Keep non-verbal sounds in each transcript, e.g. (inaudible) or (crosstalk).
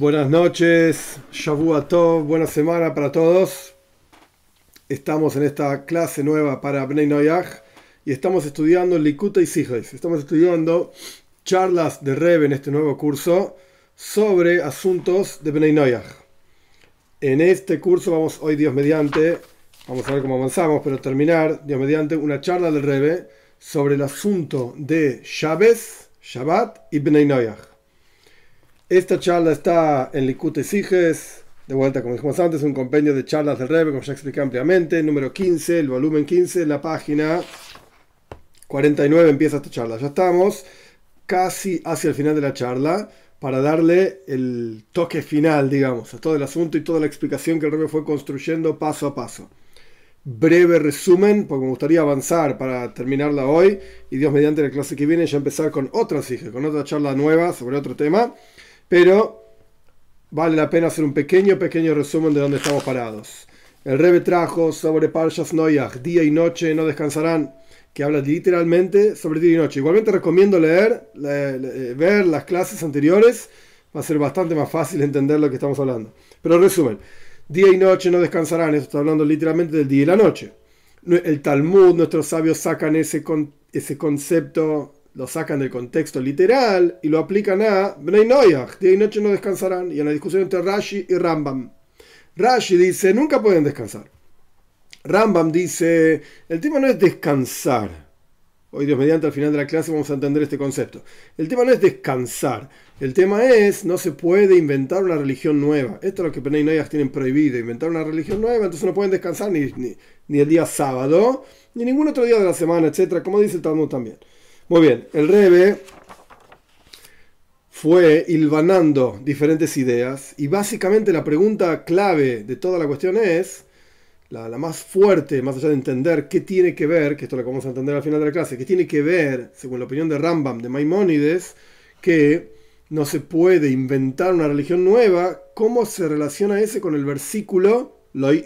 Buenas noches, Shavua Tov, buena semana para todos. Estamos en esta clase nueva para Bnei Noyaj y estamos estudiando Likuta y Sijes. Estamos estudiando charlas de Reb en este nuevo curso sobre asuntos de Bnei Noyaj. En este curso vamos hoy, Dios mediante, vamos a ver cómo avanzamos, pero terminar, Dios mediante, una charla del Rebe sobre el asunto de Shabes, Shabbat y Bnei Noyaj. Esta charla está en Likute Siges, de vuelta, como dijimos antes, un compendio de charlas del Rebbe, como ya expliqué ampliamente, número 15, el volumen 15, la página 49 empieza esta charla. Ya estamos casi hacia el final de la charla para darle el toque final, digamos, a todo el asunto y toda la explicación que el Rebbe fue construyendo paso a paso. Breve resumen, porque me gustaría avanzar para terminarla hoy y Dios mediante la clase que viene ya empezar con otra sige, con otra charla nueva sobre otro tema pero vale la pena hacer un pequeño, pequeño resumen de dónde estamos parados. El Rebe trajo sobre Parshas Noyach, día y noche no descansarán, que habla literalmente sobre día y noche. Igualmente recomiendo leer, ver las clases anteriores, va a ser bastante más fácil entender lo que estamos hablando. Pero resumen, día y noche no descansarán, esto está hablando literalmente del día y la noche. El Talmud, nuestros sabios sacan ese, ese concepto lo sacan del contexto literal y lo aplican a Bnei Noyach, día y noche no descansarán, y en la discusión entre Rashi y Rambam. Rashi dice, nunca pueden descansar. Rambam dice, el tema no es descansar. Hoy Dios mediante al final de la clase vamos a entender este concepto. El tema no es descansar. El tema es, no se puede inventar una religión nueva. Esto es lo que Bnei Noyach tienen prohibido, inventar una religión nueva, entonces no pueden descansar ni, ni, ni el día sábado, ni ningún otro día de la semana, etc. Como dice el Talmud también. Muy bien, el Rebe fue hilvanando diferentes ideas y básicamente la pregunta clave de toda la cuestión es, la, más fuerte, más allá de entender qué tiene que ver, que esto lo vamos a entender al final de la clase, qué tiene que ver, según la opinión de Rambam, de Maimónides, que no se puede inventar una religión nueva, ¿cómo se relaciona ese con el versículo Loi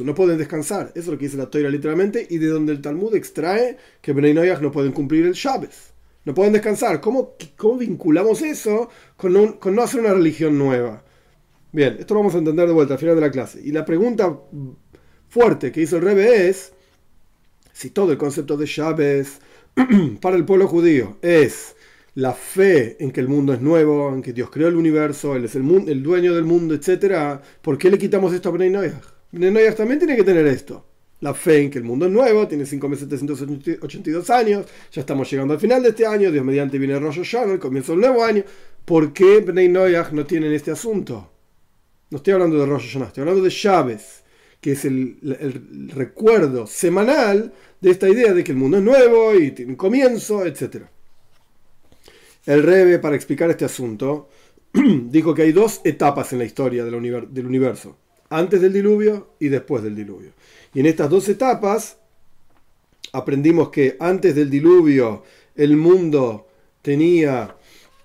no pueden descansar. Eso es lo que dice la Toira literalmente y de donde el Talmud extrae que Bnei no pueden cumplir el Shabbat. No pueden descansar. ¿Cómo, cómo vinculamos eso con no, con no, hacer una religión nueva? Bien, esto lo vamos a entender de vuelta al final de la clase. Y la pregunta fuerte que hizo el Rebe es si todo el concepto de Shabbat (clears throat) para el pueblo judío es la fe en que el mundo es nuevo, en que Dios creó el universo, Él es el, el dueño del mundo, etc., ¿por qué le quitamos esto a Bnei Noyaj? Bnei también tiene que tener esto. La fe en que el mundo es nuevo, tiene 5.782 años, ya estamos llegando al final de este año, Dios mediante viene Rosh Hashanah, el comienzo del nuevo año. ¿Por qué Bnei Noyaj no tienen este asunto? No estoy hablando de Rosh Hashanah, estoy hablando de Chávez, que es el, el recuerdo semanal de esta idea de que el mundo es nuevo y tiene un comienzo, etcétera. El Rebe, para explicar este asunto, (clears throat) dijo que hay dos etapas en la historia del, universo, antes del diluvio y después del diluvio. Y en estas dos etapas aprendimos que antes del diluvio el mundo tenía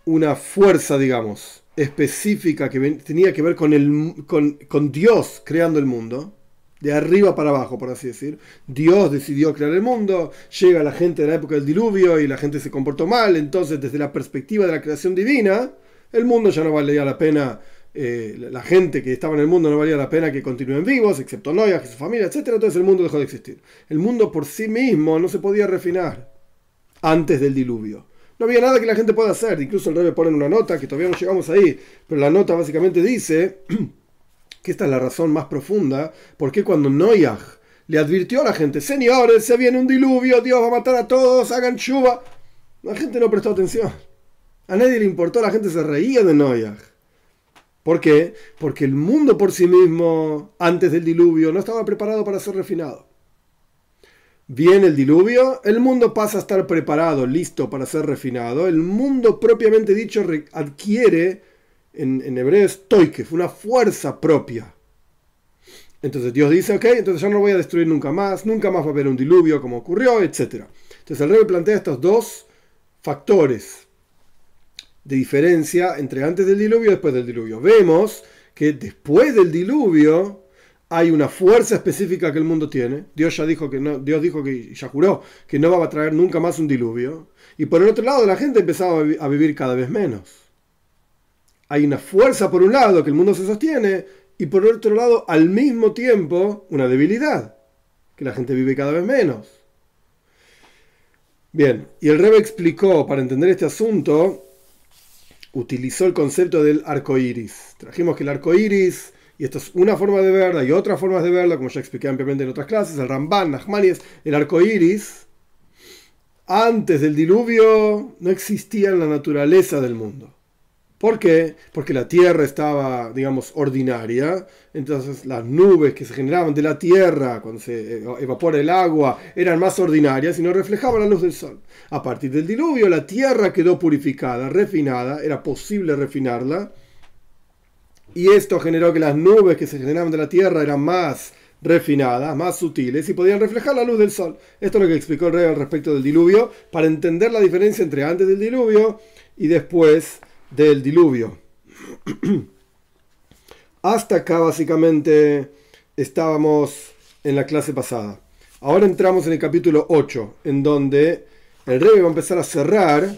una fuerza, digamos, específica que tenía que ver con, Dios creando el mundo de arriba para abajo, por así decir. Dios decidió crear el mundo, llega la gente de la época del diluvio y la gente se comportó mal, entonces desde la perspectiva de la creación divina, el mundo ya no valía la pena, eh, la gente que estaba en el mundo no valía la pena que continúen vivos, excepto Noia, y su familia, etc. Entonces el mundo dejó de existir. El mundo por sí mismo no se podía refinar antes del diluvio. No había nada que la gente pueda hacer, incluso el rey pone una nota, que todavía no llegamos ahí, pero la nota básicamente dice (clears throat) que esta es la razón más profunda, porque cuando Noyaj le advirtió a la gente, señores, se viene un diluvio, Dios va a matar a todos, hagan chuva, la gente no prestó atención. A nadie le importó, la gente se reía de Noyaj. ¿Por qué? Porque el mundo por sí mismo, antes del diluvio, no estaba preparado para ser refinado. Viene el diluvio, el mundo pasa a estar preparado, listo para ser refinado. El mundo propiamente dicho adquiere en, hebreo es toikef, una fuerza propia. Entonces Dios dice, ok, entonces yo no voy a destruir nunca más, nunca más va a haber un diluvio como ocurrió, etc. Entonces el rey plantea estos dos factores de diferencia entre antes del diluvio y después del diluvio. Vemos que después del diluvio hay una fuerza específica que el mundo tiene. Dios ya dijo que no, Dios dijo que ya juró que no va a traer nunca más un diluvio. Y por el otro lado la gente empezaba a vivir cada vez menos hay una fuerza por un lado que el mundo se sostiene y por otro lado al mismo tiempo una debilidad, que la gente vive cada vez menos. Bien, y el Rebe explicó, para entender este asunto, utilizó el concepto del arco iris. Trajimos que el arco iris, y esto es una forma de verla y otras formas de verla, como ya expliqué ampliamente en otras clases, el Ramban, Nachmanides, el arco iris, antes del diluvio no existía en la naturaleza del mundo. ¿Por qué? Porque la tierra estaba, digamos, ordinaria, entonces las nubes que se generaban de la tierra cuando se evapora el agua eran más ordinarias y no reflejaban la luz del sol. A partir del diluvio la tierra quedó purificada, refinada, era posible refinarla, y esto generó que las nubes que se generaban de la tierra eran más refinadas, más sutiles y podían reflejar la luz del sol. Esto es lo que explicó el rey al respecto del diluvio, para entender la diferencia entre antes del diluvio y después del diluvio. (clears throat) Hasta acá básicamente estábamos en la clase pasada. Ahora entramos en el capítulo 8, en donde el rey va a empezar a cerrar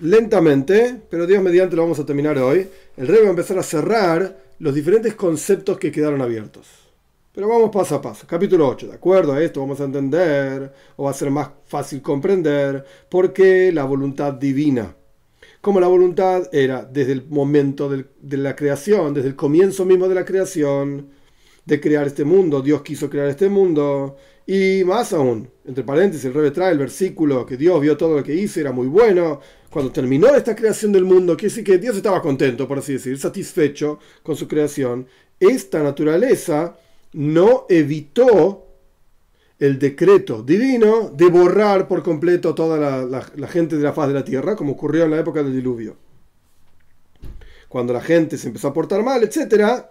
lentamente, pero Dios mediante lo vamos a terminar hoy. El rey va a empezar a cerrar los diferentes conceptos que quedaron abiertos. Pero vamos paso a paso. Capítulo 8. De acuerdo a esto vamos a entender, o va a ser más fácil comprender, por qué la voluntad divina como la voluntad era desde el momento de la creación, desde el comienzo mismo de la creación, de crear este mundo. Dios quiso crear este mundo. Y más aún, entre paréntesis, el rebe trae el versículo que Dios vio todo lo que hizo, era muy bueno. Cuando terminó esta creación del mundo, quiere decir que Dios estaba contento, por así decir, satisfecho con su creación. Esta naturaleza no evitó el decreto divino de borrar por completo toda la, gente de la faz de la tierra, como ocurrió en la época del diluvio. Cuando la gente se empezó a portar mal, etc.,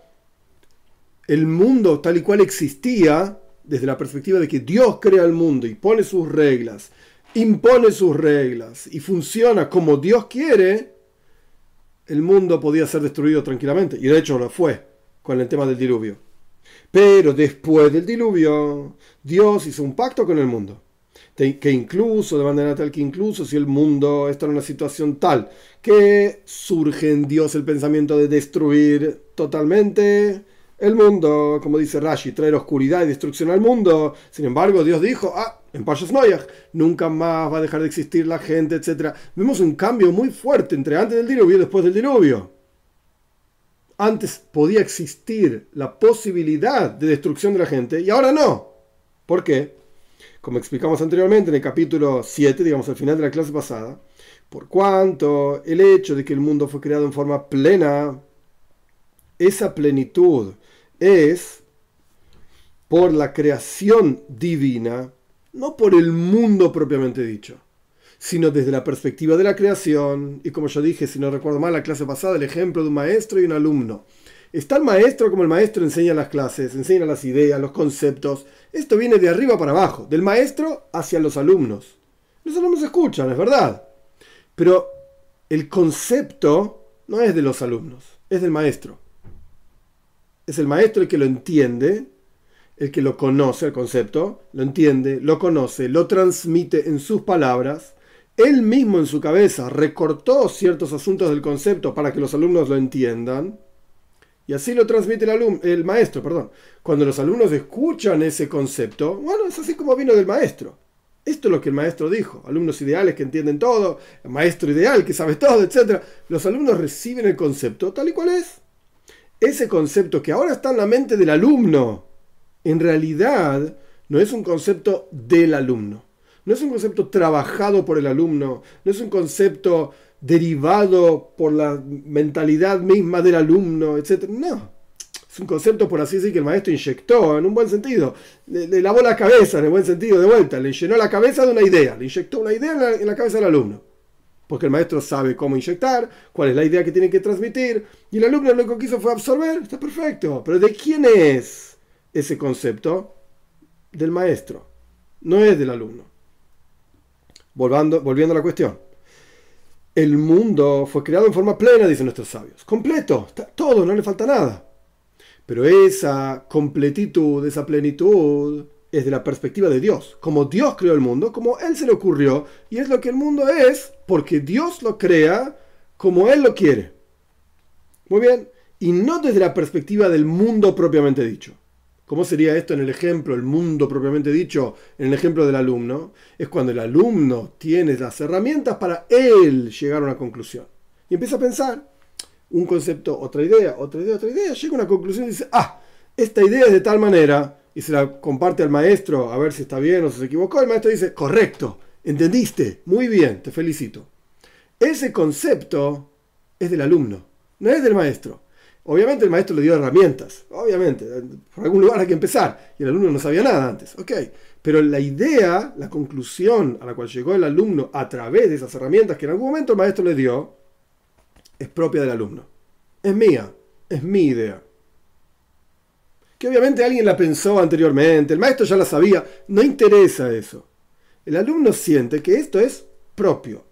el mundo tal y cual existía, desde la perspectiva de que Dios crea el mundo y pone sus reglas, impone sus reglas y funciona como Dios quiere, el mundo podía ser destruido tranquilamente. Y de hecho lo fue con el tema del diluvio. Pero después del diluvio, Dios hizo un pacto con el mundo. Que incluso, de manera tal que incluso si el mundo está en una situación tal que surge en Dios el pensamiento de destruir totalmente el mundo, como dice Rashi, traer oscuridad y destrucción al mundo. Sin embargo, Dios dijo, ah, en Pashas Noyach, nunca más va a dejar de existir la gente, etc. Vemos un cambio muy fuerte entre antes del diluvio y después del diluvio antes podía existir la posibilidad de destrucción de la gente y ahora no. ¿Por qué? Como explicamos anteriormente en el capítulo 7, digamos al final de la clase pasada, por cuanto el hecho de que el mundo fue creado en forma plena, esa plenitud es por la creación divina, no por el mundo propiamente dicho sino desde la perspectiva de la creación. Y como yo dije, si no recuerdo mal, la clase pasada, el ejemplo de un maestro y un alumno. Está el maestro como el maestro enseña las clases, enseña las ideas, los conceptos. Esto viene de arriba para abajo, del maestro hacia los alumnos. Los alumnos escuchan, es verdad. Pero el concepto no es de los alumnos, es del maestro. Es el maestro el que lo entiende, el que lo conoce, el concepto, lo entiende, lo conoce, lo transmite en sus palabras él mismo en su cabeza recortó ciertos asuntos del concepto para que los alumnos lo entiendan, y así lo transmite el, maestro. Perdón. Cuando los alumnos escuchan ese concepto, bueno, es así como vino del maestro. Esto es lo que el maestro dijo. Alumnos ideales que entienden todo, maestro ideal que sabe todo, etc. Los alumnos reciben el concepto tal y cual es. Ese concepto que ahora está en la mente del alumno, en realidad no es un concepto del alumno no es un concepto trabajado por el alumno, no es un concepto derivado por la mentalidad misma del alumno, etc. No, es un concepto, por así decir, que el maestro inyectó en un buen sentido, le, lavó la cabeza en el buen sentido de vuelta, le llenó la cabeza de una idea, le inyectó una idea en la, cabeza del alumno. Porque el maestro sabe cómo inyectar, cuál es la idea que tiene que transmitir, y el alumno lo que quiso fue absorber, está perfecto. Pero ¿de quién es ese concepto? Del maestro, no es del alumno. Volviendo, volviendo a la cuestión. El mundo fue creado en forma plena, dicen nuestros sabios. Completo, está todo, no le falta nada. Pero esa completitud, esa plenitud, es de la perspectiva de Dios. Como Dios creó el mundo, como Él se le ocurrió, y es lo que el mundo es, porque Dios lo crea como Él lo quiere. Muy bien, y no desde la perspectiva del mundo propiamente dicho. ¿Cómo sería esto en el ejemplo, el mundo propiamente dicho, en el ejemplo del alumno? Es cuando el alumno tiene las herramientas para él llegar a una conclusión. Y empieza a pensar un concepto, otra idea, otra idea, otra idea, llega a una conclusión y dice, ah, esta idea es de tal manera, y se la comparte al maestro a ver si está bien o si se equivocó, el maestro dice, correcto, entendiste, muy bien, te felicito. Ese concepto es del alumno, no es del maestro. Obviamente el maestro le dio herramientas, obviamente, por algún lugar hay que empezar, y el alumno no sabía nada antes, ok. Pero la idea, la conclusión a la cual llegó el alumno a través de esas herramientas que en algún momento el maestro le dio, es propia del alumno. Es mía, es mi idea. Que obviamente alguien la pensó anteriormente, el maestro ya la sabía, no interesa eso. El alumno siente que esto es propio,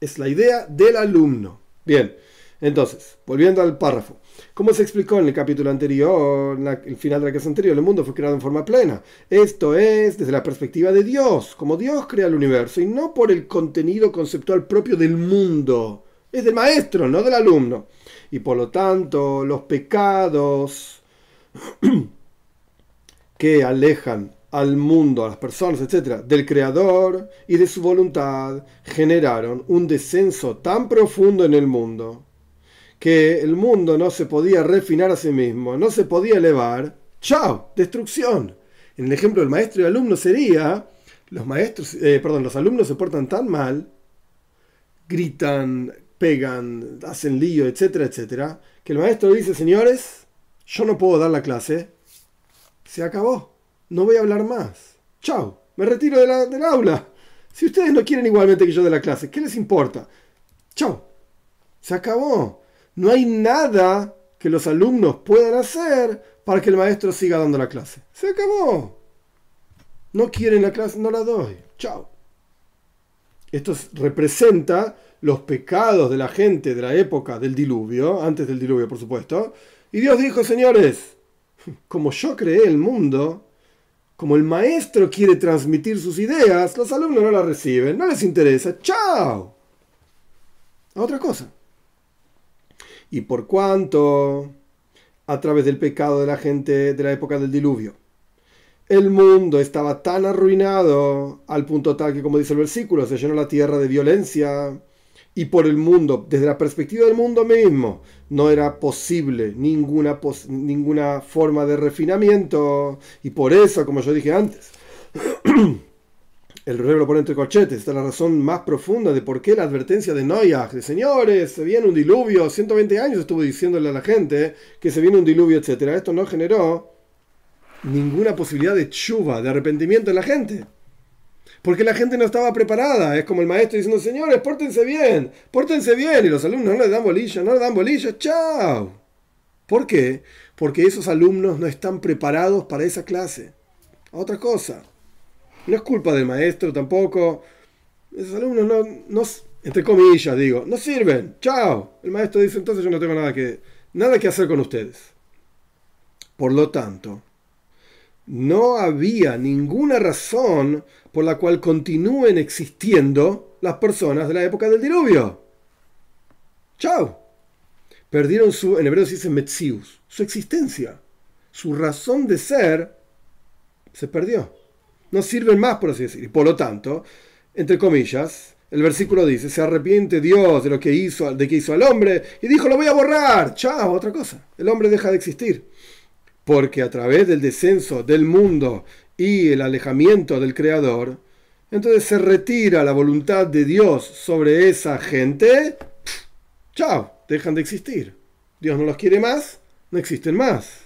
es la idea del alumno. Bien, entonces, volviendo al párrafo. Como se explicó en el capítulo anterior, el final de la clase anterior, el mundo fue creado en forma plena. Esto es desde la perspectiva de Dios, como Dios crea el universo, y no por el contenido conceptual propio del mundo. Es del maestro, no del alumno. Y por lo tanto, los pecados (clears throat) que alejan al mundo, a las personas, etc., del Creador y de su voluntad, generaron un descenso tan profundo en el mundo que el mundo no se podía refinar a sí mismo, no se podía elevar, ¡chao! Destrucción. En el ejemplo del maestro y alumno sería, los maestros, eh, perdón, los alumnos se portan tan mal, gritan, pegan, hacen lío, etcétera, etcétera, que el maestro dice, señores, yo no puedo dar la clase, se acabó, no voy a hablar más, ¡chao! Me retiro de del aula. Si ustedes no quieren igualmente que yo dé la clase, ¿qué les importa? ¡Chao! Se acabó. No hay nada que los alumnos puedan hacer para que el maestro siga dando la clase. Se acabó. No quieren la clase, no la doy. Chao. Esto representa los pecados de la gente de la época del diluvio, antes del diluvio por supuesto. Y Dios dijo, señores, (laughs) como yo creé el mundo, como el maestro quiere transmitir sus ideas, los alumnos no las reciben, no les interesa. ¡Chao! otra cosa. Y por cuanto, a través del pecado de la gente de la época del diluvio, el mundo estaba tan arruinado al punto tal que, como dice el versículo, se llenó la tierra de violencia y por el mundo, desde la perspectiva del mundo mismo, no era posible ninguna, ninguna forma de refinamiento y por eso, como yo dije antes, (clears throat) el rey lo pone entre corchetes. Esta es la razón más profunda de por qué la advertencia de Noyah, de señores, se viene un diluvio, 120 años estuvo diciéndole a la gente que se viene un diluvio, etc. Esto no generó ninguna posibilidad de chuva, de arrepentimiento en la gente. Porque la gente no estaba preparada. Es como el maestro diciendo, señores, pórtense bien, pórtense bien. Y los alumnos no le dan bolilla, no le dan bolilla, chao. ¿Por qué? Porque esos alumnos no están preparados para esa clase. Otra cosa. No es culpa del maestro tampoco. Esos alumnos no, entre comillas digo, no sirven. Chao. El maestro dice, entonces yo no tengo nada que, nada que hacer con ustedes. Por lo tanto, no había ninguna razón por la cual continúen existiendo las personas de la época del diluvio. Chao. Perdieron su, en hebreo se dice metzius, su existencia. Su razón de ser se perdió no sirven más, por así decir. Y por lo tanto, entre comillas, el versículo dice, se arrepiente Dios de lo que hizo, de que hizo al hombre, y dijo, lo voy a borrar. Chao, otra cosa. El hombre deja de existir. Porque a través del descenso del mundo y el alejamiento del Creador, entonces se retira la voluntad de Dios sobre esa gente. Chao, dejan de existir. Dios no los quiere más, no existen más.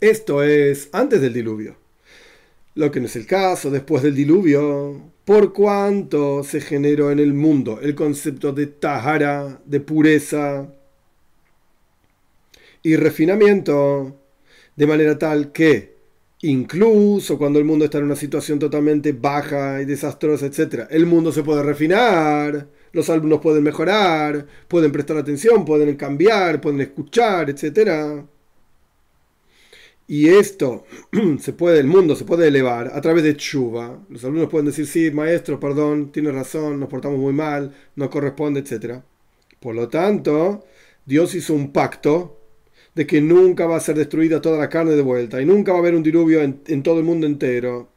Esto es antes del diluvio lo que no es el caso después del diluvio, por cuanto se generó en el mundo el concepto de tahara, de pureza y refinamiento, de manera tal que incluso cuando el mundo está en una situación totalmente baja y desastrosa, etc., el mundo se puede refinar, los alumnos pueden mejorar, pueden prestar atención, pueden cambiar, pueden escuchar, etc. Y esto (clears throat) se puede, el mundo se puede elevar a través de chuva. Los alumnos pueden decir, sí, maestro, perdón, tiene razón, nos portamos muy mal, no corresponde, etc. Por lo tanto, Dios hizo un pacto de que nunca va a ser destruida toda la carne de vuelta y nunca va a haber un diluvio en, todo el mundo entero,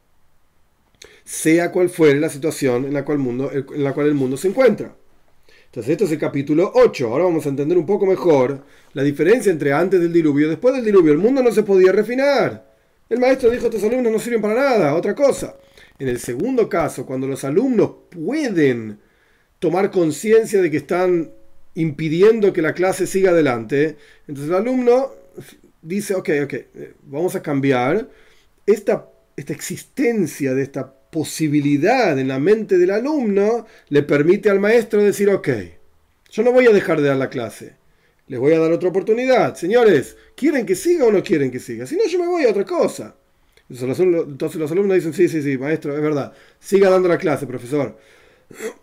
sea cual fuere la situación en la, cual mundo, en la cual el mundo se encuentra. Entonces, esto es el capítulo 8. Ahora vamos a entender un poco mejor la diferencia entre antes del diluvio y después del diluvio. El mundo no se podía refinar. El maestro dijo: Estos alumnos no sirven para nada, otra cosa. En el segundo caso, cuando los alumnos pueden tomar conciencia de que están impidiendo que la clase siga adelante, entonces el alumno dice: Ok, ok, eh, vamos a cambiar. Esta, esta existencia de esta posibilidad en la mente del alumno le permite al maestro decir, ok, yo no voy a dejar de dar la clase, les voy a dar otra oportunidad. Señores, ¿quieren que siga o no quieren que siga? Si no, yo me voy a otra cosa. Entonces los alumnos dicen, sí, sí, sí, maestro, es verdad, siga dando la clase, profesor. (clears throat)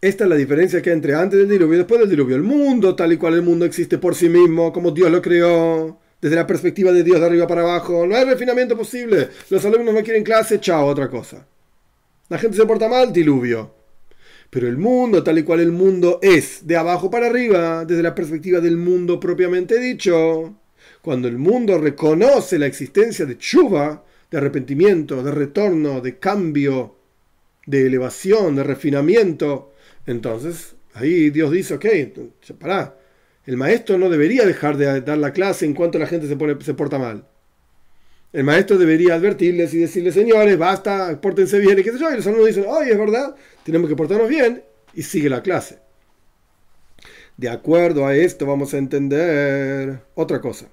Esta es la diferencia que hay entre antes del diluvio y después del diluvio. El mundo, tal y cual el mundo existe por sí mismo, como Dios lo creó, desde la perspectiva de Dios de arriba para abajo. No hay refinamiento posible. Los alumnos no quieren clase, chao, otra cosa. La gente se porta mal, diluvio. Pero el mundo, tal y cual el mundo es, de abajo para arriba, desde la perspectiva del mundo propiamente dicho, cuando el mundo reconoce la existencia de chuva, de arrepentimiento, de retorno, de cambio, de elevación, de refinamiento, entonces ahí Dios dice, ok, pará, el maestro no debería dejar de dar la clase en cuanto la gente se, pone, se porta mal. El maestro debería advertirles y decirles, señores, basta, pórtense bien, y qué sé yo. Y los alumnos dicen, oye, es verdad, tenemos que portarnos bien, y sigue la clase. De acuerdo a esto vamos a entender otra cosa.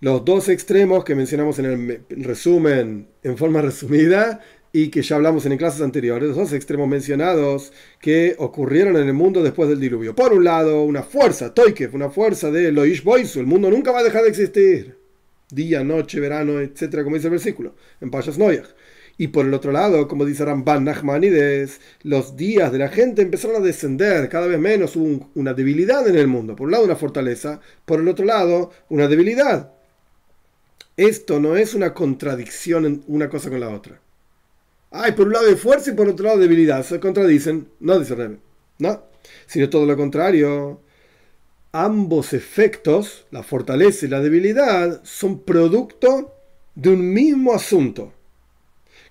Los dos extremos que mencionamos en el resumen, en forma resumida, y que ya hablamos en clases anteriores, los dos extremos mencionados que ocurrieron en el mundo después del diluvio. Por un lado, una fuerza, Toikev, una fuerza de Loish Boisu, el mundo nunca va a dejar de existir. Día, noche, verano, etcétera, como dice el versículo, en Payas Noyach. Y por el otro lado, como dice Ramban Nachmanides, los días de la gente empezaron a descender, cada vez menos una debilidad en el mundo. Por un lado, una fortaleza, por el otro lado, una debilidad. Esto no es una contradicción una cosa con la otra. Hay por un lado de fuerza y por otro lado debilidad. Se contradicen. No dice Rebe. No. Sino todo lo contrario. Ambos efectos, la fortaleza y la debilidad, son producto de un mismo asunto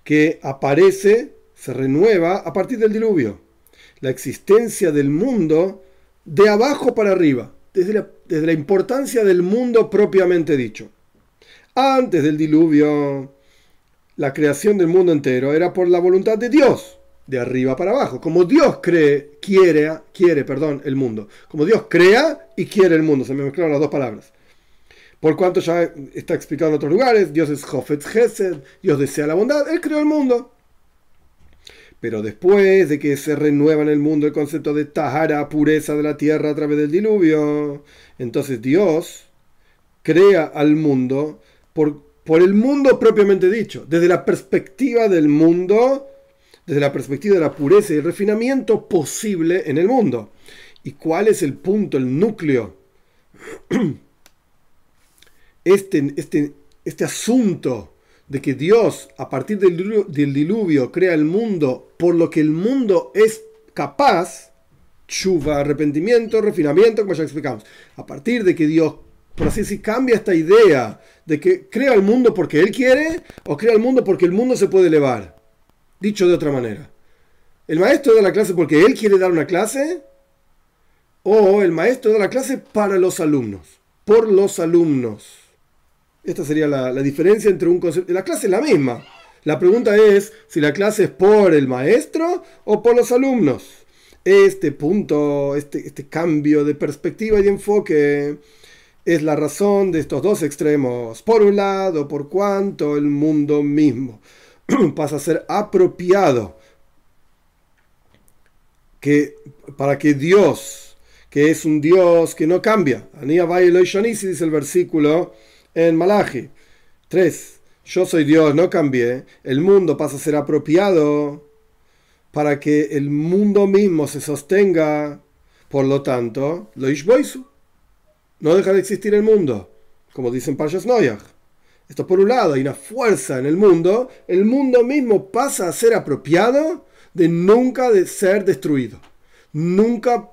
que aparece, se renueva a partir del diluvio. La existencia del mundo de abajo para arriba, desde la, desde la importancia del mundo propiamente dicho. Antes del diluvio, la creación del mundo entero era por la voluntad de Dios, de arriba para abajo. Como Dios cree, quiere, quiere, perdón, el mundo. Como Dios crea y quiere el mundo. Se me mezclaron las dos palabras. Por cuanto ya está explicado en otros lugares, Dios es Jofet Gesed, Dios desea la bondad, Él creó el mundo. Pero después de que se renueva en el mundo el concepto de Tahara, pureza de la tierra a través del diluvio, entonces Dios crea al mundo por por el mundo propiamente dicho, desde la perspectiva del mundo, desde la perspectiva de la pureza y refinamiento posible en el mundo. ¿Y cuál es el punto, el núcleo? (clears throat) Este, este, este asunto de que Dios, a partir del diluvio, del diluvio, crea el mundo por lo que el mundo es capaz, chuva, arrepentimiento, refinamiento, como ya explicamos. A partir de que Dios por así decir, cambia esta idea de que crea el mundo porque él quiere o crea el mundo porque el mundo se puede elevar. Dicho de otra manera, ¿el maestro da la clase porque él quiere dar una clase? ¿O el maestro da la clase para los alumnos? Por los alumnos. Esta sería la, diferencia entre un concepto. La clase es la misma. La pregunta es si la clase es por el maestro o por los alumnos. Este punto, este, este cambio de perspectiva y enfoque es la razón de estos dos extremos. Por un lado, por cuanto el mundo mismo (clears throat) pasa a ser apropiado que, para que Dios, que es un Dios que no cambia, dice el versículo en Malachi 3, yo soy Dios, no cambié, el mundo pasa a ser apropiado para que el mundo mismo se sostenga, por lo tanto, lo ishboisu no deja de existir el mundo, como dicen Parshas Noyach. Esto por un lado, hay una fuerza en el mundo, el mundo mismo pasa a ser apropiado de nunca de ser destruido. Nunca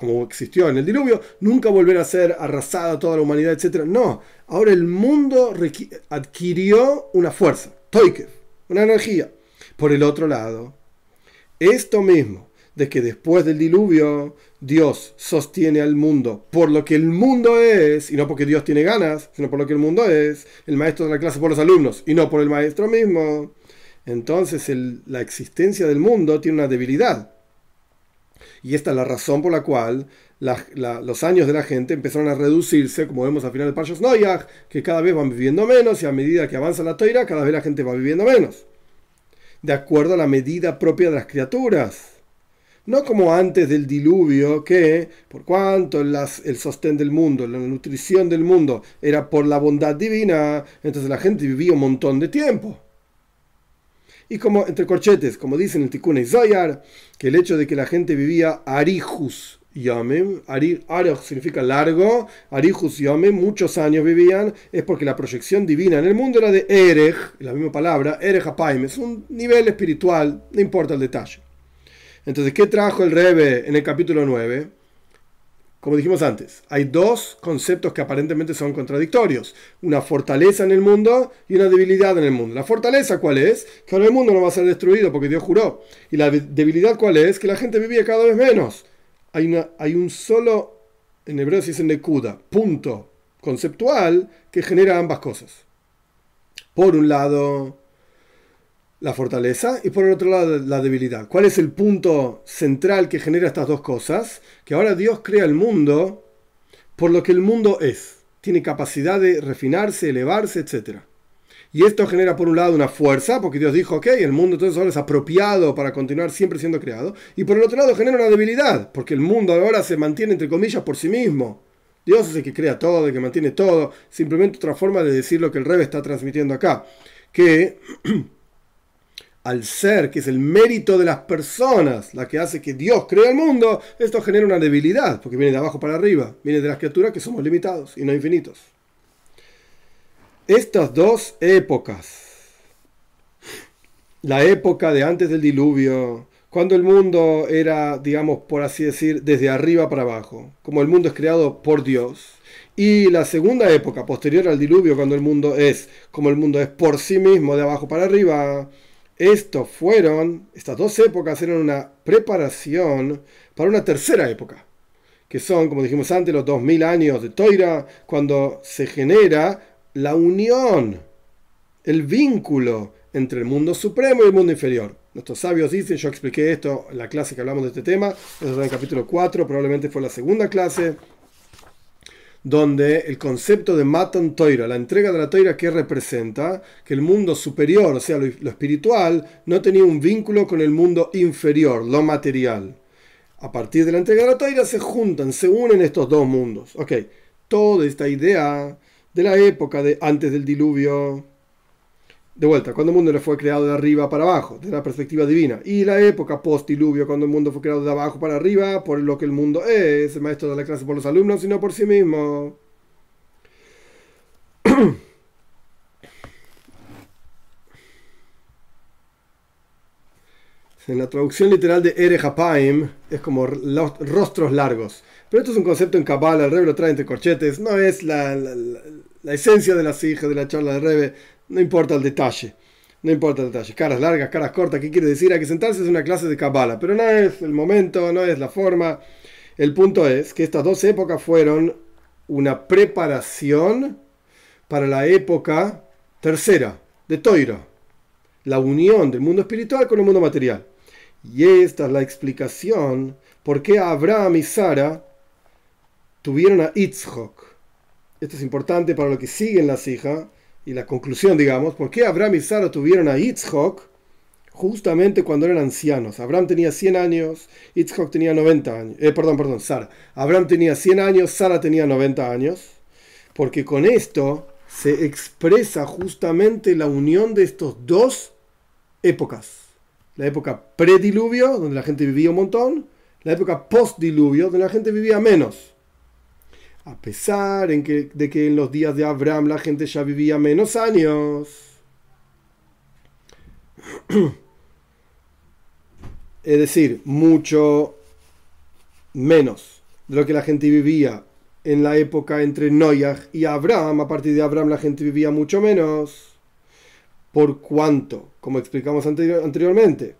como existió en el diluvio, nunca volverá a ser arrasada toda la humanidad, etc. No, ahora el mundo adquirió una fuerza, toikev, una energía. Por el otro lado, esto mismo, de que después del diluvio Dios sostiene al mundo por lo que el mundo es, y no porque Dios tiene ganas, sino por lo que el mundo es, el maestro de la clase por los alumnos, y no por el maestro mismo, entonces la existencia del mundo tiene una debilidad. Y esta es la razón por la cual los años de la gente empezaron a reducirse, como vemos al final de Parshas Noyach, que cada vez van viviendo menos y a medida que avanza la toira, cada vez la gente va viviendo menos. De acuerdo a la medida propia de las criaturas. No como antes del diluvio, que por cuanto el sostén del mundo, la nutrición del mundo era por la bondad divina, entonces la gente vivía un montón de tiempo. Y como entre corchetes, como dicen en Tikkun y Zoyar, que el hecho de que la gente vivía Arihus Yomim, Arih significa largo, Arihus Yomim, muchos años vivían, es porque la proyección divina en el mundo era de Erech, la misma palabra, Erech Apaim, es un nivel espiritual, no importa el detalle. Entonces, ¿qué trajo el Rebe en el capítulo 9? Como dijimos antes, hay dos conceptos que aparentemente son contradictorios. Una fortaleza en el mundo y una debilidad en el mundo. La fortaleza cuál es? Que ahora el mundo no va a ser destruido porque Dios juró. Y la debilidad cuál es? Que la gente vivía cada vez menos. Hay, un solo, en hebreo se dice punto conceptual que genera ambas cosas. Por un lado, la fortaleza y por el otro lado la debilidad. ¿Cuál es el punto central que genera estas dos cosas? Que ahora Dios crea el mundo por lo que el mundo es. Tiene capacidad de refinarse, elevarse, etc. Y esto genera por un lado una fuerza, porque Dios dijo, ok, el mundo entonces ahora es apropiado para continuar siempre siendo creado. Y por el otro lado genera una debilidad, porque el mundo ahora se mantiene entre comillas por sí mismo. Dios es el que crea todo, el que mantiene todo. Simplemente otra forma de decir lo que el Rebe está transmitiendo acá. Que (clears throat) al ser, que es el mérito de las personas, la que hace que Dios crea el mundo, esto genera una debilidad, porque viene de abajo para arriba, viene de las criaturas que somos limitados y no infinitos. Estas dos épocas, la época de antes del diluvio, cuando el mundo era, digamos, por así decir, desde arriba para abajo, como el mundo es creado por Dios, y la segunda época, posterior al diluvio, cuando el mundo es como el mundo es por sí mismo, de abajo para arriba, estos fueron, estas dos épocas eran una preparación para una tercera época, que son, como dijimos antes, los 2000 años de Toira, cuando se genera la unión, el vínculo entre el mundo supremo y el mundo inferior. Nuestros sabios dicen, yo expliqué esto en la clase que hablamos de este tema, eso en el capítulo 4, probablemente fue la segunda clase, donde el concepto de Matan Toira, la entrega de la Toira que representa que el mundo superior, o sea, lo, espiritual, no tenía un vínculo con el mundo inferior, lo material. A partir de la entrega de la Toira se juntan, se unen estos dos mundos. Ok, toda esta idea de la época de antes del diluvio, de vuelta, cuando el mundo le fue creado de arriba para abajo, de la perspectiva divina, y la época post-diluvio, cuando el mundo fue creado de abajo para arriba, por lo que el mundo es, el maestro de la clase por los alumnos, sino por sí mismo. (clears throat) En la traducción literal de Ere Hapaim es como rostros largos. Pero esto es un concepto en Kabbalah, el Rebbe lo trae entre corchetes, no es la, esencia de las hijas de la charla de Rebbe no importa el detalle. No importa el detalle. Caras largas, caras cortas, ¿qué quiere decir? Hay que sentarse en una clase de Kabbalah. Pero no es el momento, no es la forma. El punto es que estas dos épocas fueron una preparación para la época tercera de Toira. La unión del mundo espiritual con el mundo material. Y esta es la explicación por qué Abraham y Sara tuvieron a Itzhok. Esto es importante para lo que siguen las hijas y la conclusión, digamos, ¿por qué Abraham y Sara tuvieron a Yitzhak justamente cuando eran ancianos? Abraham tenía 100 años, Yitzhak tenía 90 años. Eh, perdón, perdón, Sara. Abraham tenía 100 años, Sara tenía 90 años, porque con esto se expresa justamente la unión de estos dos épocas. La época prediluvio, donde la gente vivía un montón, la época postdiluvio, donde la gente vivía menos. A pesar de que en los días de Abraham la gente ya vivía menos años. Es decir, mucho menos. de lo que la gente vivía en la época entre Noyaj y Abraham. A partir de Abraham la gente vivía mucho menos. Por cuanto, como explicamos anteriormente,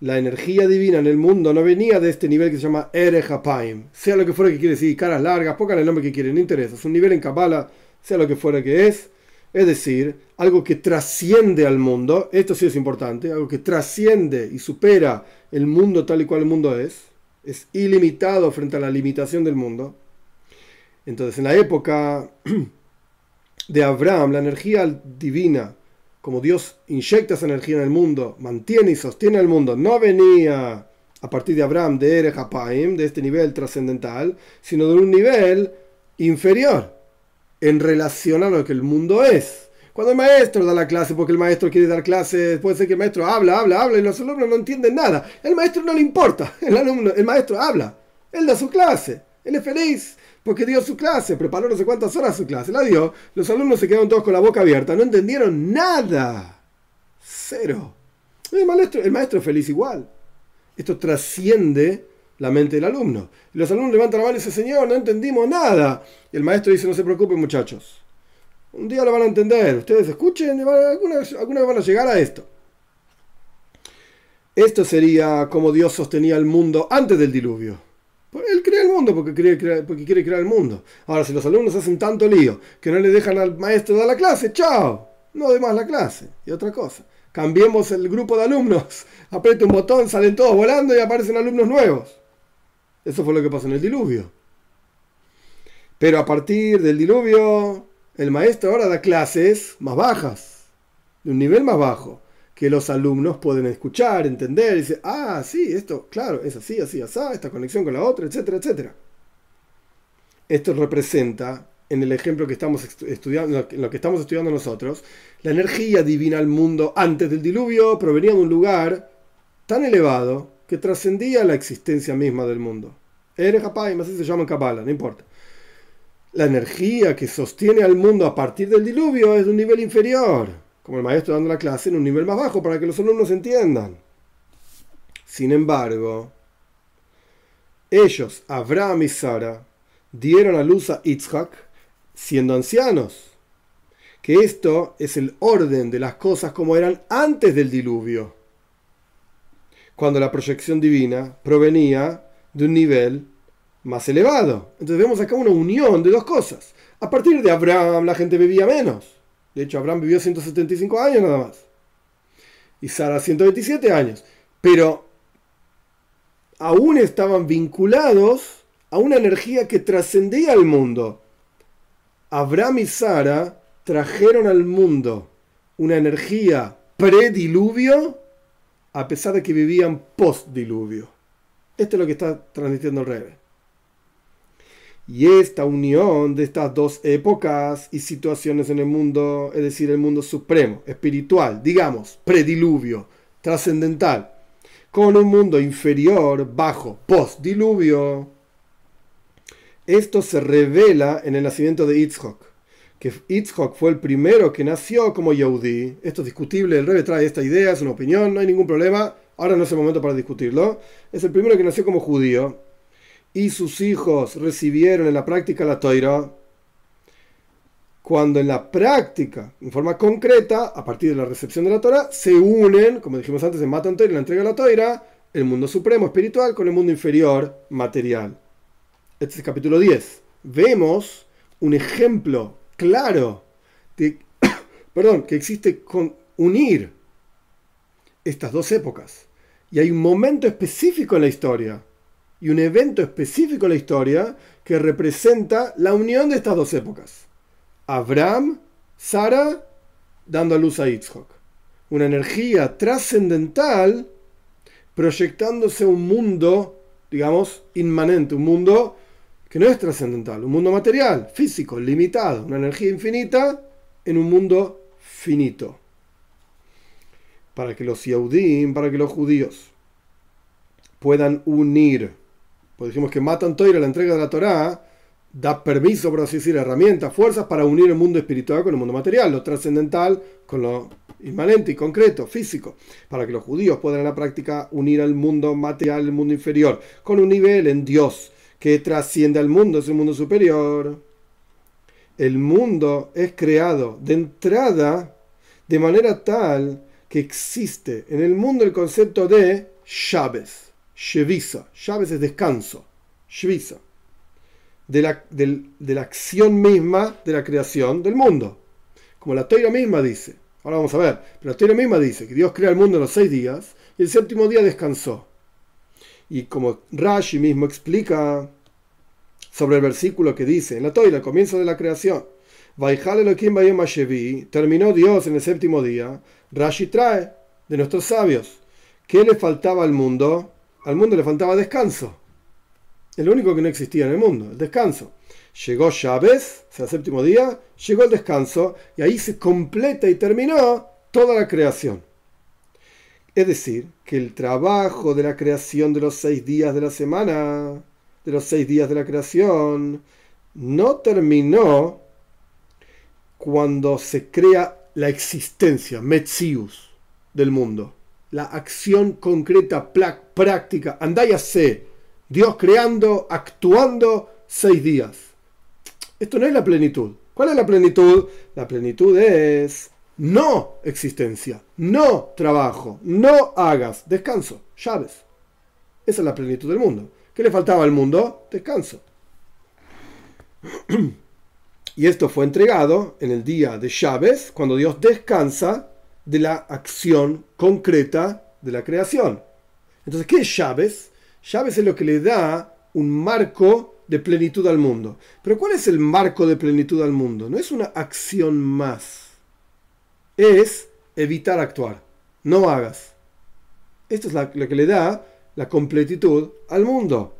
la energía divina en el mundo no venía de este nivel que se llama Erehapaim. Sea lo que fuera que quiere decir, caras largas, pongan el nombre que quieren, no interesa. Es un nivel en Kabbalah, sea lo que fuera que es. Es decir, algo que trasciende al mundo. Esto sí es importante. Algo que trasciende y supera el mundo tal y cual el mundo es. Es ilimitado frente a la limitación del mundo. Entonces, en la época (clears throat) de Abraham, la energía divina como Dios inyecta esa energía en el mundo, mantiene y sostiene el mundo, no venía a partir de Abraham, de Ere de este nivel trascendental, sino de un nivel inferior en relación a lo que el mundo es. Cuando el maestro da la clase, porque el maestro quiere dar clases, puede ser que el maestro habla, habla, habla y los alumnos no entienden nada. El maestro no le importa, (laughs) el, alumno, el maestro habla, él da su clase, él es feliz, porque dio su clase, preparó no sé cuántas horas su clase, la dio, los alumnos se quedaron todos con la boca abierta, no entendieron nada. Cero. El maestro, el maestro es feliz igual. Esto trasciende la mente del alumno. Los alumnos levantan la mano y dicen, Señor, no entendimos nada. Y el maestro dice, no se preocupen muchachos. Un día lo van a entender. Ustedes escuchen, alguna, alguna vez van a llegar a esto. Esto sería como Dios sostenía el mundo antes del diluvio. Él crea el mundo porque quiere, crear, porque quiere crear el mundo. Ahora, si los alumnos hacen tanto lío que no le dejan al maestro dar la clase, chao, no de más la clase. Y otra cosa, cambiemos el grupo de alumnos, (laughs) apriete un botón, salen todos volando y aparecen alumnos nuevos. Eso fue lo que pasó en el diluvio. Pero a partir del diluvio, el maestro ahora da clases más bajas, de un nivel más bajo que los alumnos pueden escuchar, entender, y decir, ah, sí, esto, claro, es así, así, así, esta conexión con la otra, etcétera, etcétera. Esto representa, en el ejemplo que estamos estudiando, en lo que estamos estudiando nosotros, la energía divina al mundo antes del diluvio provenía de un lugar tan elevado que trascendía la existencia misma del mundo. Eres capaz, así se llama en no importa. La energía que sostiene al mundo a partir del diluvio es de un nivel inferior como el maestro dando la clase en un nivel más bajo para que los alumnos entiendan. Sin embargo, ellos, Abraham y Sara, dieron a luz a Yitzhak siendo ancianos. Que esto es el orden de las cosas como eran antes del diluvio, cuando la proyección divina provenía de un nivel más elevado. Entonces vemos acá una unión de dos cosas. A partir de Abraham la gente vivía menos. De hecho, Abraham vivió 175 años nada más. Y Sara 127 años. Pero aún estaban vinculados a una energía que trascendía al mundo. Abraham y Sara trajeron al mundo una energía prediluvio a pesar de que vivían postdiluvio. Esto es lo que está transmitiendo el Rebe. Y esta unión de estas dos épocas y situaciones en el mundo, es decir, el mundo supremo, espiritual, digamos, prediluvio, trascendental, con un mundo inferior, bajo, postdiluvio, esto se revela en el nacimiento de Yitzhak, que Yitzhak fue el primero que nació como Yehudi. Esto es discutible, el Rebe trae esta idea, es una opinión, no hay ningún problema, ahora no es el momento para discutirlo. Es el primero que nació como judío y sus hijos recibieron en la práctica la toira, cuando en la práctica, en forma concreta, a partir de la recepción de la Torah, se unen, como dijimos antes en Matan Torah y la entrega de la Toira, el mundo supremo espiritual con el mundo inferior material. Este es el capítulo 10. Vemos un ejemplo claro de, (coughs) perdón, que existe con unir estas dos épocas. Y hay un momento específico en la historia y un evento específico en la historia que representa la unión de estas dos épocas. Abraham, Sara, dando a luz a Yitzhak. Una energía trascendental proyectándose un mundo, digamos, inmanente, un mundo que no es trascendental, un mundo material, físico, limitado, una energía infinita en un mundo finito. Para que los Yahudim, para que los judíos puedan unir pues dijimos que Matan Toira, la entrega de la Torá, da permiso, por así decir, herramientas, fuerzas para unir el mundo espiritual con el mundo material, lo trascendental con lo inmanente y concreto, físico, para que los judíos puedan en la práctica unir al mundo material, el mundo inferior, con un nivel en Dios que trasciende al mundo, es un mundo superior. El mundo es creado de entrada de manera tal que existe en el mundo el concepto de Shabes, Shevisa. Shabes es descanso, Shevisa. De la, de la acción misma de la creación del mundo. Como la Toira misma dice. Ahora vamos a ver. Pero la Toira misma dice que Dios crea el mundo en los seis días y el séptimo día descansó. Y como Rashi mismo explica sobre el versículo que dice en la Toira, al comienzo de la creación, terminó Dios en el séptimo día, Rashi trae de nuestros sabios, ¿qué le faltaba al mundo? Al mundo le faltaba descanso. Es lo único que no existía en el mundo, el descanso. Llegó Chávez, o sea, el séptimo día, llegó el descanso y ahí se completa y terminó toda la creación. Es decir, que el trabajo de la creación de los seis días de la semana, de los seis días de la creación, no terminó cuando se crea la existencia, Metzius, del mundo. La acción concreta, práctica, sé, Dios creando, actuando seis días. Esto no es la plenitud. ¿Cuál es la plenitud? La plenitud es no existencia, no trabajo, no hagas, descanso, llaves. Esa es la plenitud del mundo. ¿Qué le faltaba al mundo? Descanso. (clears throat) Y esto fue entregado en el día de llaves, cuando Dios descansa de la acción concreta de la creación. Entonces, ¿qué es llaves? Llaves es lo que le da un marco de plenitud al mundo. Pero ¿cuál es el marco de plenitud al mundo? No es una acción más. Es evitar actuar. No hagas. Esto es lo que le da la completitud al mundo.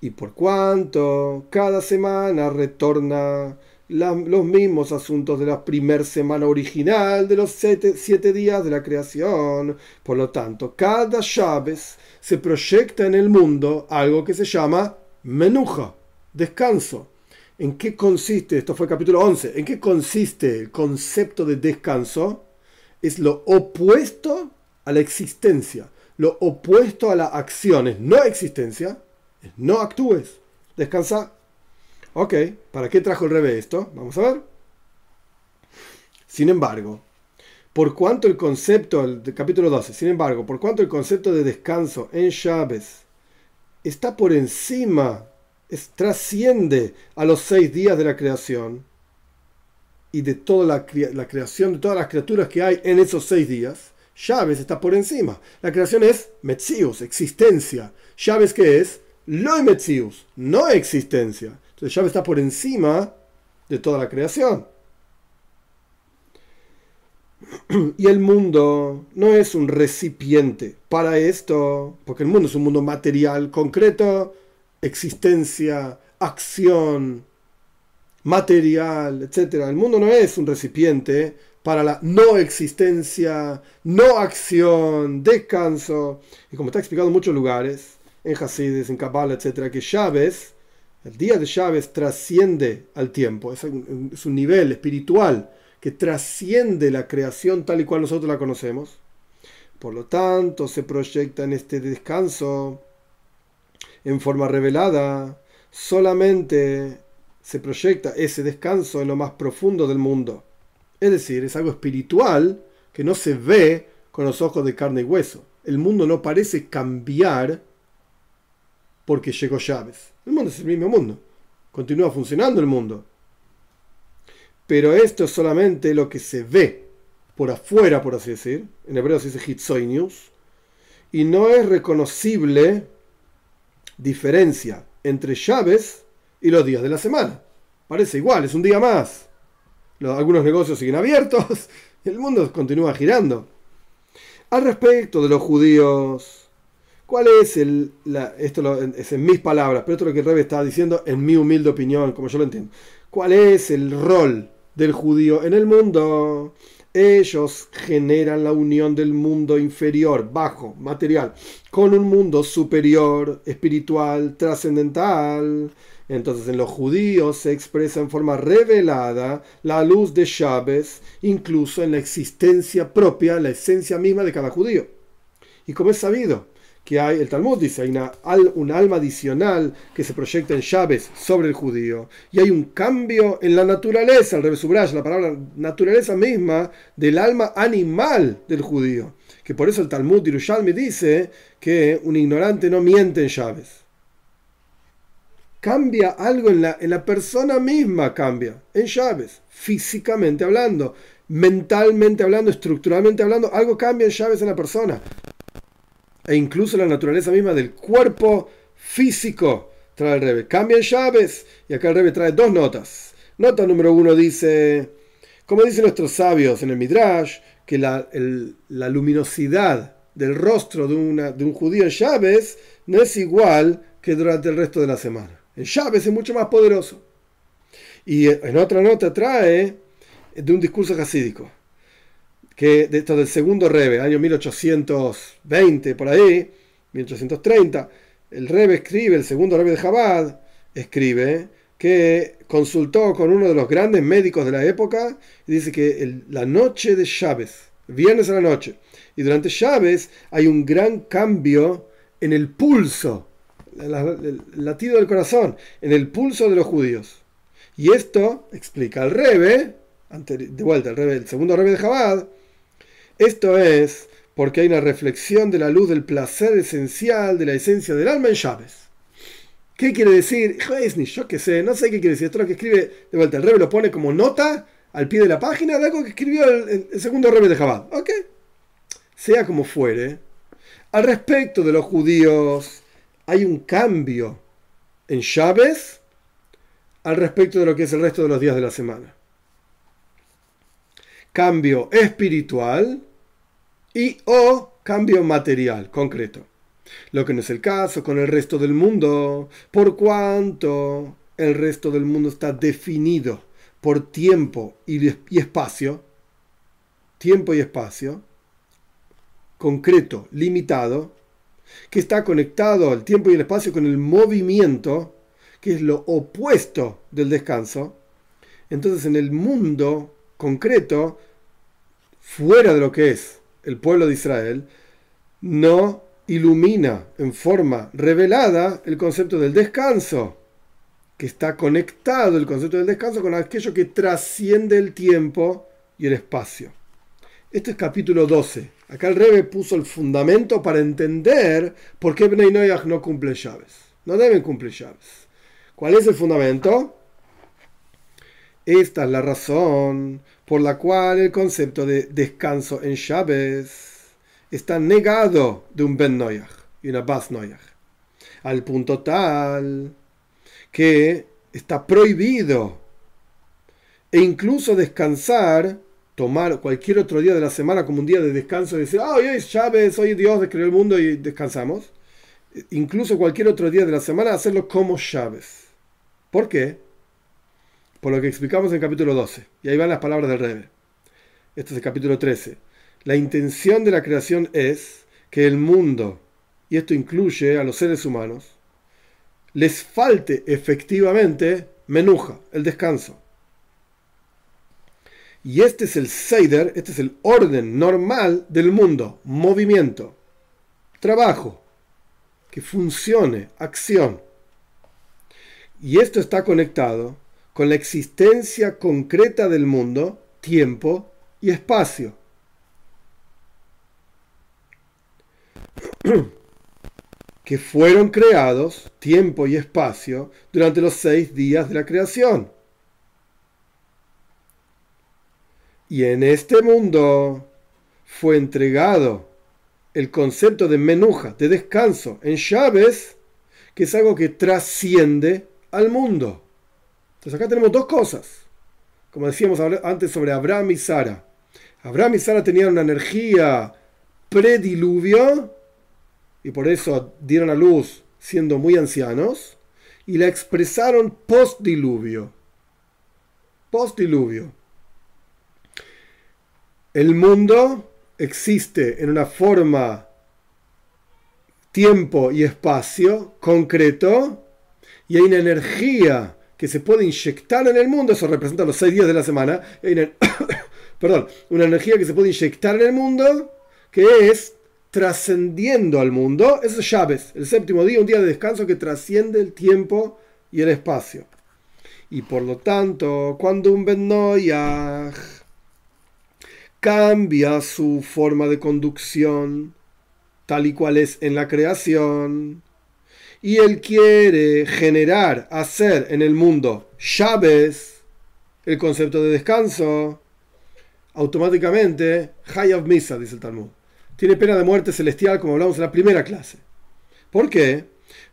Y por cuanto cada semana retorna los mismos asuntos de la primera semana original de los siete, días de la creación. Por lo tanto, cada llaves se proyecta en el mundo algo que se llama menuja, descanso. ¿En qué consiste? Esto fue capítulo 11. ¿En qué consiste el concepto de descanso? Es lo opuesto a la existencia, lo opuesto a la acción. Es no existencia, es no actúes, descansa. Ok, ¿para qué trajo el revés esto? Vamos a ver. Sin embargo, por cuanto el concepto, el capítulo 12, sin embargo, por cuanto el concepto de descanso en Chávez está por encima, trasciende a los seis días de la creación y de toda la, creación de todas las criaturas que hay en esos seis días, Chávez está por encima. La creación es Metzius, existencia. Chávez que es Lo Metzius, no existencia. Entonces Yahweh está por encima de toda la creación. (clears throat) Y el mundo no es un recipiente para esto, porque el mundo es un mundo material, concreto, existencia, acción, material, etc. El mundo no es un recipiente para la no existencia, no acción, descanso. Y como está explicado en muchos lugares, en Hasides, en Kabbalah, etc., que llaves el día de llaves trasciende al tiempo, es un, nivel espiritual que trasciende la creación tal y cual nosotros la conocemos. Por lo tanto, se proyecta en este descanso en forma revelada, solamente se proyecta ese descanso en lo más profundo del mundo. Es decir, es algo espiritual que no se ve con los ojos de carne y hueso. El mundo no parece cambiar porque llegó llaves. El mundo es el mismo mundo. Continúa funcionando el mundo. Pero esto es solamente lo que se ve por afuera, por así decir. En hebreo se dice hitsoinius. Y no es reconocible diferencia entre llaves y los días de la semana. Parece igual, es un día más. algunos negocios siguen abiertos. (laughs) El mundo continúa girando. Al respecto de los judíos ¿Cuál es el... esto es en mis palabras, pero esto es lo que Rebe está diciendo en mi humilde opinión, como yo lo entiendo. ¿Cuál es el rol del judío en el mundo? Ellos generan la unión del mundo inferior, bajo, material, con un mundo superior, espiritual, trascendental. Entonces en los judíos se expresa en forma revelada la luz de Chávez, incluso en la existencia propia, la esencia misma de cada judío. Y como es sabido, que hay, el Talmud dice, hay una, un alma adicional que se proyecta en llaves sobre el judío. Y hay un cambio en la naturaleza, el Subraya, la palabra naturaleza misma del alma animal del judío. Que por eso el Talmud Yerushalmi dice que un ignorante no miente en llaves. Cambia algo en la, en la persona misma, cambia, en llaves, físicamente hablando, mentalmente hablando, estructuralmente hablando, algo cambia en llaves en la persona e incluso la naturaleza misma del cuerpo físico, trae el Rebe. Cambian llaves y acá el Rebe trae dos notas. Nota número uno dice, como dicen nuestros sabios en el Midrash, que la, la luminosidad del rostro de, una, de un judío en llaves no es igual que durante el resto de la semana. En llaves es mucho más poderoso. Y en otra nota trae de un discurso jasídico que de esto del segundo Rebe, año 1820, por ahí, 1830, el Rebe escribe, el segundo Rebe de Jabad, escribe que consultó con uno de los grandes médicos de la época y dice que la noche de Chávez, viernes a la noche, y durante Chávez hay un gran cambio en el pulso, el, latido del corazón, en el pulso de los judíos. Y esto explica el Rebe, de vuelta, el, Rebe, el segundo Rebe de Jabad, esto es porque hay una reflexión de la luz del placer esencial de la esencia del alma en llaves. ¿Qué quiere decir? yo qué sé, no sé qué quiere decir. Esto es lo que escribe de vuelta. El rebe lo pone como nota al pie de la página de algo que escribió el, segundo rebe de Jabal. ¿Ok? Sea como fuere, al respecto de los judíos, hay un cambio en llaves al respecto de lo que es el resto de los días de la semana. Cambio espiritual y o cambio material concreto. Lo que no es el caso con el resto del mundo, por cuanto el resto del mundo está definido por tiempo y, espacio, tiempo y espacio, concreto, limitado, que está conectado al tiempo y el espacio con el movimiento, que es lo opuesto del descanso. Entonces en el mundo concreto, fuera de lo que es el pueblo de Israel, no ilumina en forma revelada el concepto del descanso, que está conectado el concepto del descanso con aquello que trasciende el tiempo y el espacio. Este es capítulo 12. Acá el Rebe puso el fundamento para entender por qué Bnei no cumple llaves. No deben cumplir llaves. ¿Cuál es el fundamento? Esta es la razón por la cual el concepto de descanso en llaves está negado de un Ben Noyach y una Bas Noyach, al punto tal que está prohibido e incluso descansar, tomar cualquier otro día de la semana como un día de descanso y decir, ah, hoy es llaves, hoy Dios creó el mundo y descansamos. Incluso cualquier otro día de la semana hacerlo como llaves. ¿Por qué? Por lo que explicamos en el capítulo 12. Y ahí van las palabras del Rebe. Este es el capítulo 13. La intención de la creación es que el mundo, y esto incluye a los seres humanos, les falte efectivamente menuja, el descanso. Y este es el Seider, este es el orden normal del mundo, movimiento, trabajo, que funcione, acción. Y esto está conectado con la existencia concreta del mundo, tiempo y espacio. (clears throat) que fueron creados, tiempo y espacio, durante los seis días de la creación. Y en este mundo fue entregado el concepto de menuja, de descanso, en llaves, que es algo que trasciende al mundo. Entonces acá tenemos dos cosas. Como decíamos antes sobre Abraham y Sara. Abraham y Sara tenían una energía prediluvio y por eso dieron a luz siendo muy ancianos y la expresaron postdiluvio. Postdiluvio. El mundo existe en una forma, tiempo y espacio concreto y hay una energía que se puede inyectar en el mundo, eso representa los seis días de la semana, (coughs) perdón, una energía que se puede inyectar en el mundo, que es trascendiendo al mundo, eso es Shabes, el séptimo día, un día de descanso que trasciende el tiempo y el espacio. Y por lo tanto, cuando un Ben cambia su forma de conducción, tal y cual es en la creación, y él quiere generar, hacer en el mundo Shabes, el concepto de descanso, automáticamente, Hayav Misa, dice el Talmud, tiene pena de muerte celestial, como hablamos en la primera clase. ¿Por qué?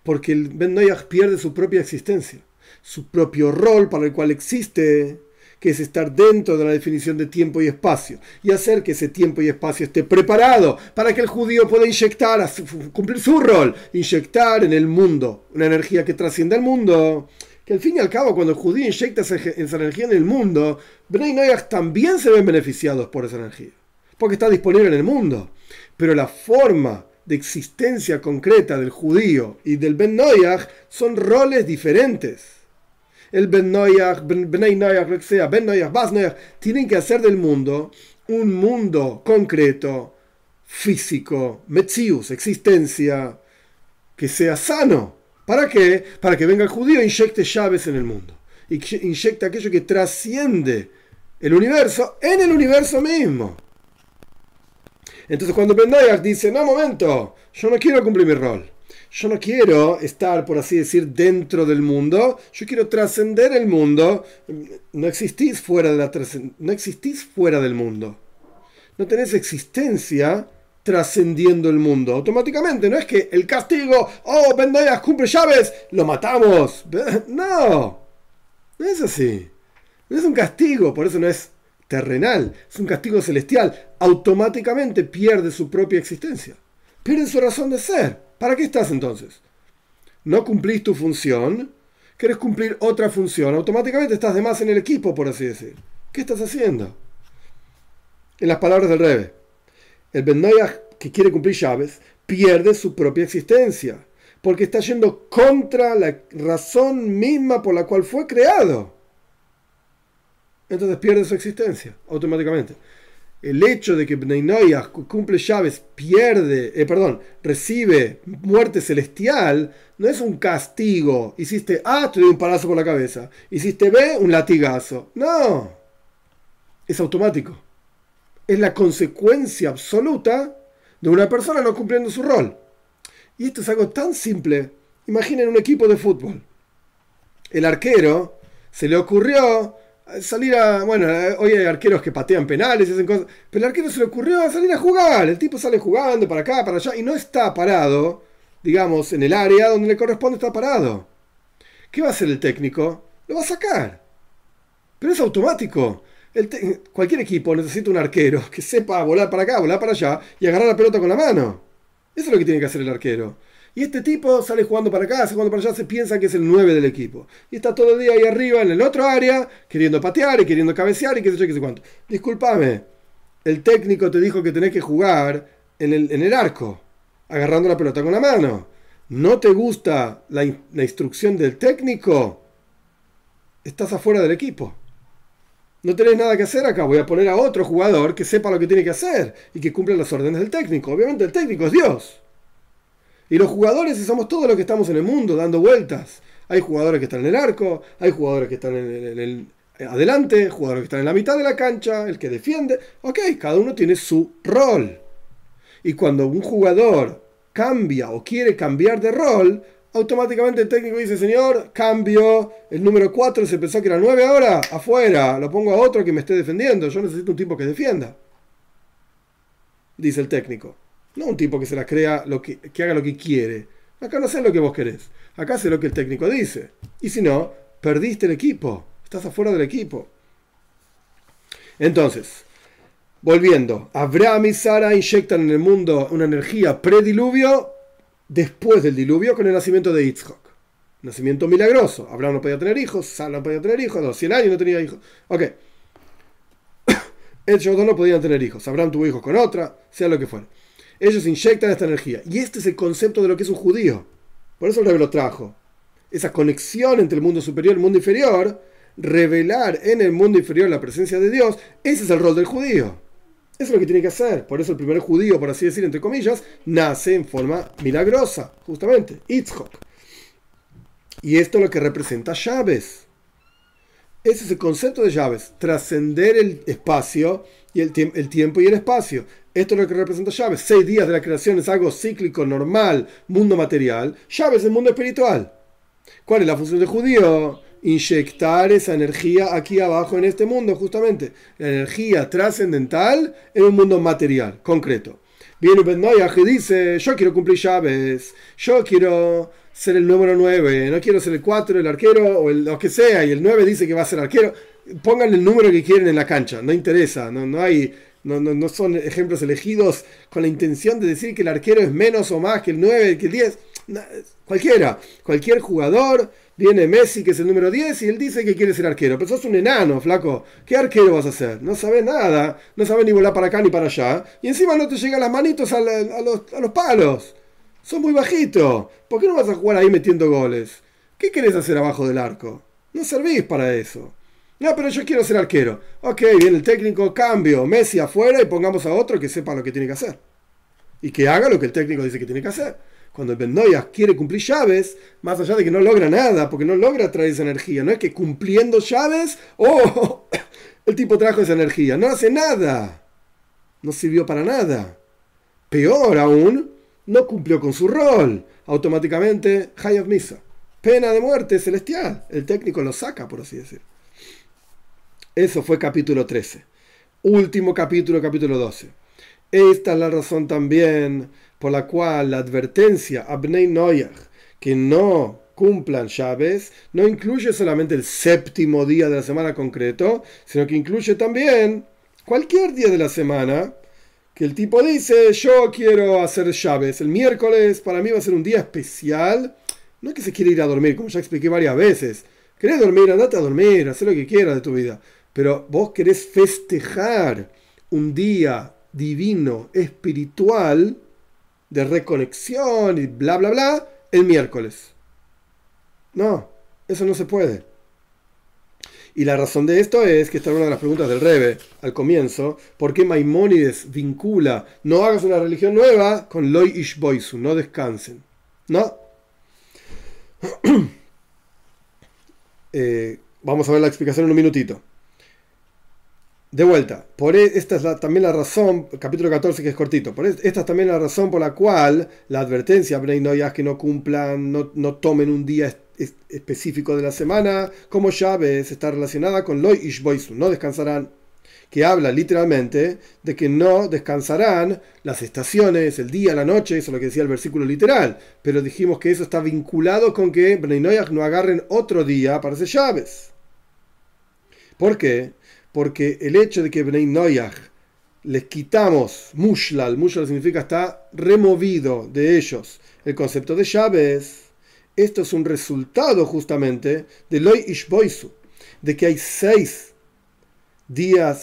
Porque el Ben pierde su propia existencia, su propio rol para el cual existe, que es estar dentro de la definición de tiempo y espacio, y hacer que ese tiempo y espacio esté preparado para que el judío pueda inyectar, cumplir su rol, inyectar en el mundo una energía que trascienda el mundo que al fin y al cabo cuando el judío inyecta esa, energía en el mundo, Bnei Noyach también se ven beneficiados por esa energía, porque está disponible en el mundo. Pero la forma de existencia concreta del judío y del Ben Noyach son roles diferentes. El Ben Noyach, Bnei Noyach, lo que sea, Ben Noyach, Bas Noyach, tienen que hacer del mundo un mundo concreto, físico, metzius, existencia, que sea sano ¿Para qué? Para que venga el judío e inyecte llaves en el mundo. Y inyecte aquello que trasciende el universo en el universo mismo. Entonces cuando Bendayak dice, no, momento, yo no quiero cumplir mi rol. Yo no quiero estar, por así decir, dentro del mundo. Yo quiero trascender el mundo. No existís fuera de la no existís fuera del mundo. No tenés existencia trascendiendo el mundo. Automáticamente, no es que el castigo, oh, Bendayas cumple llaves, lo matamos. (laughs) No, no es así. No es un castigo, por eso no es terrenal, es un castigo celestial. Automáticamente pierde su propia existencia. Pierde su razón de ser. ¿Para qué estás entonces? No cumplís tu función, querés cumplir otra función. Automáticamente estás de más en el equipo, por así decir. ¿Qué estás haciendo? En las palabras del Rebe. El Ben que quiere cumplir llaves pierde su propia existencia, porque está yendo contra la razón misma por la cual fue creado. Entonces pierde su existencia automáticamente. El hecho de que Bnei cumple llaves, pierde, eh, perdón, recibe muerte celestial, no es un castigo. Hiciste A, te doy un palazo por la cabeza. Hiciste B, un latigazo. No. Es automático es la consecuencia absoluta de una persona no cumpliendo su rol. Y esto es algo tan simple. Imaginen un equipo de fútbol. El arquero se le ocurrió salir a. Bueno, hoy hay arqueros que patean penales y hacen cosas. Pero el arquero se le ocurrió salir a jugar. El tipo sale jugando para acá, para allá y no está parado, digamos, en el área donde le corresponde estar parado. ¿Qué va a hacer el técnico? Lo va a sacar. Pero es automático cualquier equipo necesita un arquero (laughs) que sepa volar para acá, volar para allá y agarrar la pelota con la mano. Eso es lo que tiene que hacer el arquero. Y este tipo sale jugando para acá, jugando para allá, se piensa que es el 9 del equipo. Y está todo el día ahí arriba en el otro área, queriendo patear y queriendo cabecear y qué sé yo, qué sé cuánto. Disculpame, el técnico te dijo que tenés que jugar en el, en el arco, agarrando la pelota con la mano. ¿No te gusta la, la instrucción del técnico? Estás afuera del equipo. No tenés nada que hacer acá, voy a poner a otro jugador que sepa lo que tiene que hacer y que cumpla las órdenes del técnico. Obviamente el técnico es Dios. Y los jugadores somos todos los que estamos en el mundo dando vueltas. Hay jugadores que están en el arco, hay jugadores que están en el, adelante, jugadores que están en la mitad de la cancha, el que defiende. Ok, cada uno tiene su rol. Y cuando un jugador cambia o quiere cambiar de rol, automáticamente el técnico dice, señor, cambio, el número 4 se pensó que era 9 ahora, afuera, lo pongo a otro que me esté defendiendo, yo necesito un tipo que defienda. Dice el técnico. No un tipo que se la crea, lo que, haga lo que quiere. Acá no sé lo que vos querés. Acá sé lo que el técnico dice. Y si no, perdiste el equipo. Estás afuera del equipo. Entonces, volviendo. Abraham y Sara inyectan en el mundo una energía prediluvio después del diluvio con el nacimiento de Yitzhak. Nacimiento milagroso. Abraham no podía tener hijos, Sara no podía tener hijos, a los 100 años no tenía hijos. Ok. (coughs) Ellos dos no podían tener hijos. Abraham tuvo hijos con otra, sea lo que fuera. Ellos inyectan esta energía. Y este es el concepto de lo que es un judío. Por eso el rey lo trajo. Esa conexión entre el mundo superior y el mundo inferior, revelar en el mundo inferior la presencia de Dios, ese es el rol del judío. Eso es lo que tiene que hacer. Por eso el primer judío, por así decir, entre comillas, nace en forma milagrosa, justamente, Itzhok. Y esto es lo que representa llaves. Ese es el concepto de llaves, trascender el espacio y el, tiempo y el espacio. Esto es lo que representa llaves. Seis días de la creación es algo cíclico, normal, mundo material. Llaves es el mundo espiritual. ¿Cuál es la función del judío? Inyectar esa energía aquí abajo en este mundo, justamente. La energía trascendental en un mundo material, concreto. Viene Ben y dice, yo quiero cumplir llaves, yo quiero ser el número 9, no quiero ser el 4, el arquero o el, lo que sea, y el 9 dice que va a ser arquero. Pongan el número que quieren en la cancha, no interesa, no, no hay... No, no, no son ejemplos elegidos con la intención de decir que el arquero es menos o más que el 9, que el 10. cualquiera, cualquier jugador, viene Messi, que es el número 10, y él dice que quiere ser arquero. Pero sos un enano, flaco. ¿Qué arquero vas a ser? No sabes nada, no sabes ni volar para acá ni para allá. Y encima no te llegan las manitos a, los, a los palos. Sos muy bajito. ¿Por qué no vas a jugar ahí metiendo goles? ¿Qué querés hacer abajo del arco? No servís para eso. No, pero yo quiero ser arquero. Ok, viene el técnico, cambio. Messi afuera y pongamos a otro que sepa lo que tiene que hacer. Y que haga lo que el técnico dice que tiene que hacer. Cuando el Bendoya quiere cumplir llaves, más allá de que no logra nada, porque no logra traer esa energía, no es que cumpliendo llaves, oh, (coughs) el tipo trajo esa energía, no hace nada, no sirvió para nada. Peor aún, no cumplió con su rol. Automáticamente, Hayab Misa. Pena de muerte celestial. El técnico lo saca, por así decir. Eso fue capítulo 13. Último capítulo, capítulo 12. Esta es la razón también por la cual la advertencia a Bnei Noyach que no cumplan llaves no incluye solamente el séptimo día de la semana concreto, sino que incluye también cualquier día de la semana que el tipo dice, yo quiero hacer llaves. El miércoles para mí va a ser un día especial. No es que se quiere ir a dormir, como ya expliqué varias veces. ¿Querés dormir? Andate a dormir, haz lo que quieras de tu vida. Pero vos querés festejar un día divino, espiritual, de reconexión y bla, bla, bla, el miércoles. No, eso no se puede. Y la razón de esto es que esta es una de las preguntas del Rebe al comienzo. ¿Por qué Maimónides vincula no hagas una religión nueva con Loi Ishboisu? No descansen. ¿No? (clears throat) Eh, vamos a ver la explicación en un minutito. De vuelta, por e, esta es también la razón, capítulo 14 que es cortito, por esta es también la razón por la cual la advertencia a que no cumplan, no, no tomen un día específico de la semana, como llaves, está relacionada con Loi Ishboisu, no descansarán, que habla literalmente de que no descansarán las estaciones, el día, la noche, eso es lo que decía el versículo literal, pero dijimos que eso está vinculado con que Bnei no agarren otro día para hacer llaves. ¿Por qué? Porque el hecho de que Bnei les quitamos mushlal, mushlal significa está removido de ellos el concepto de llaves, esto es un resultado justamente de Loi Ishboisu, de que hay seis días,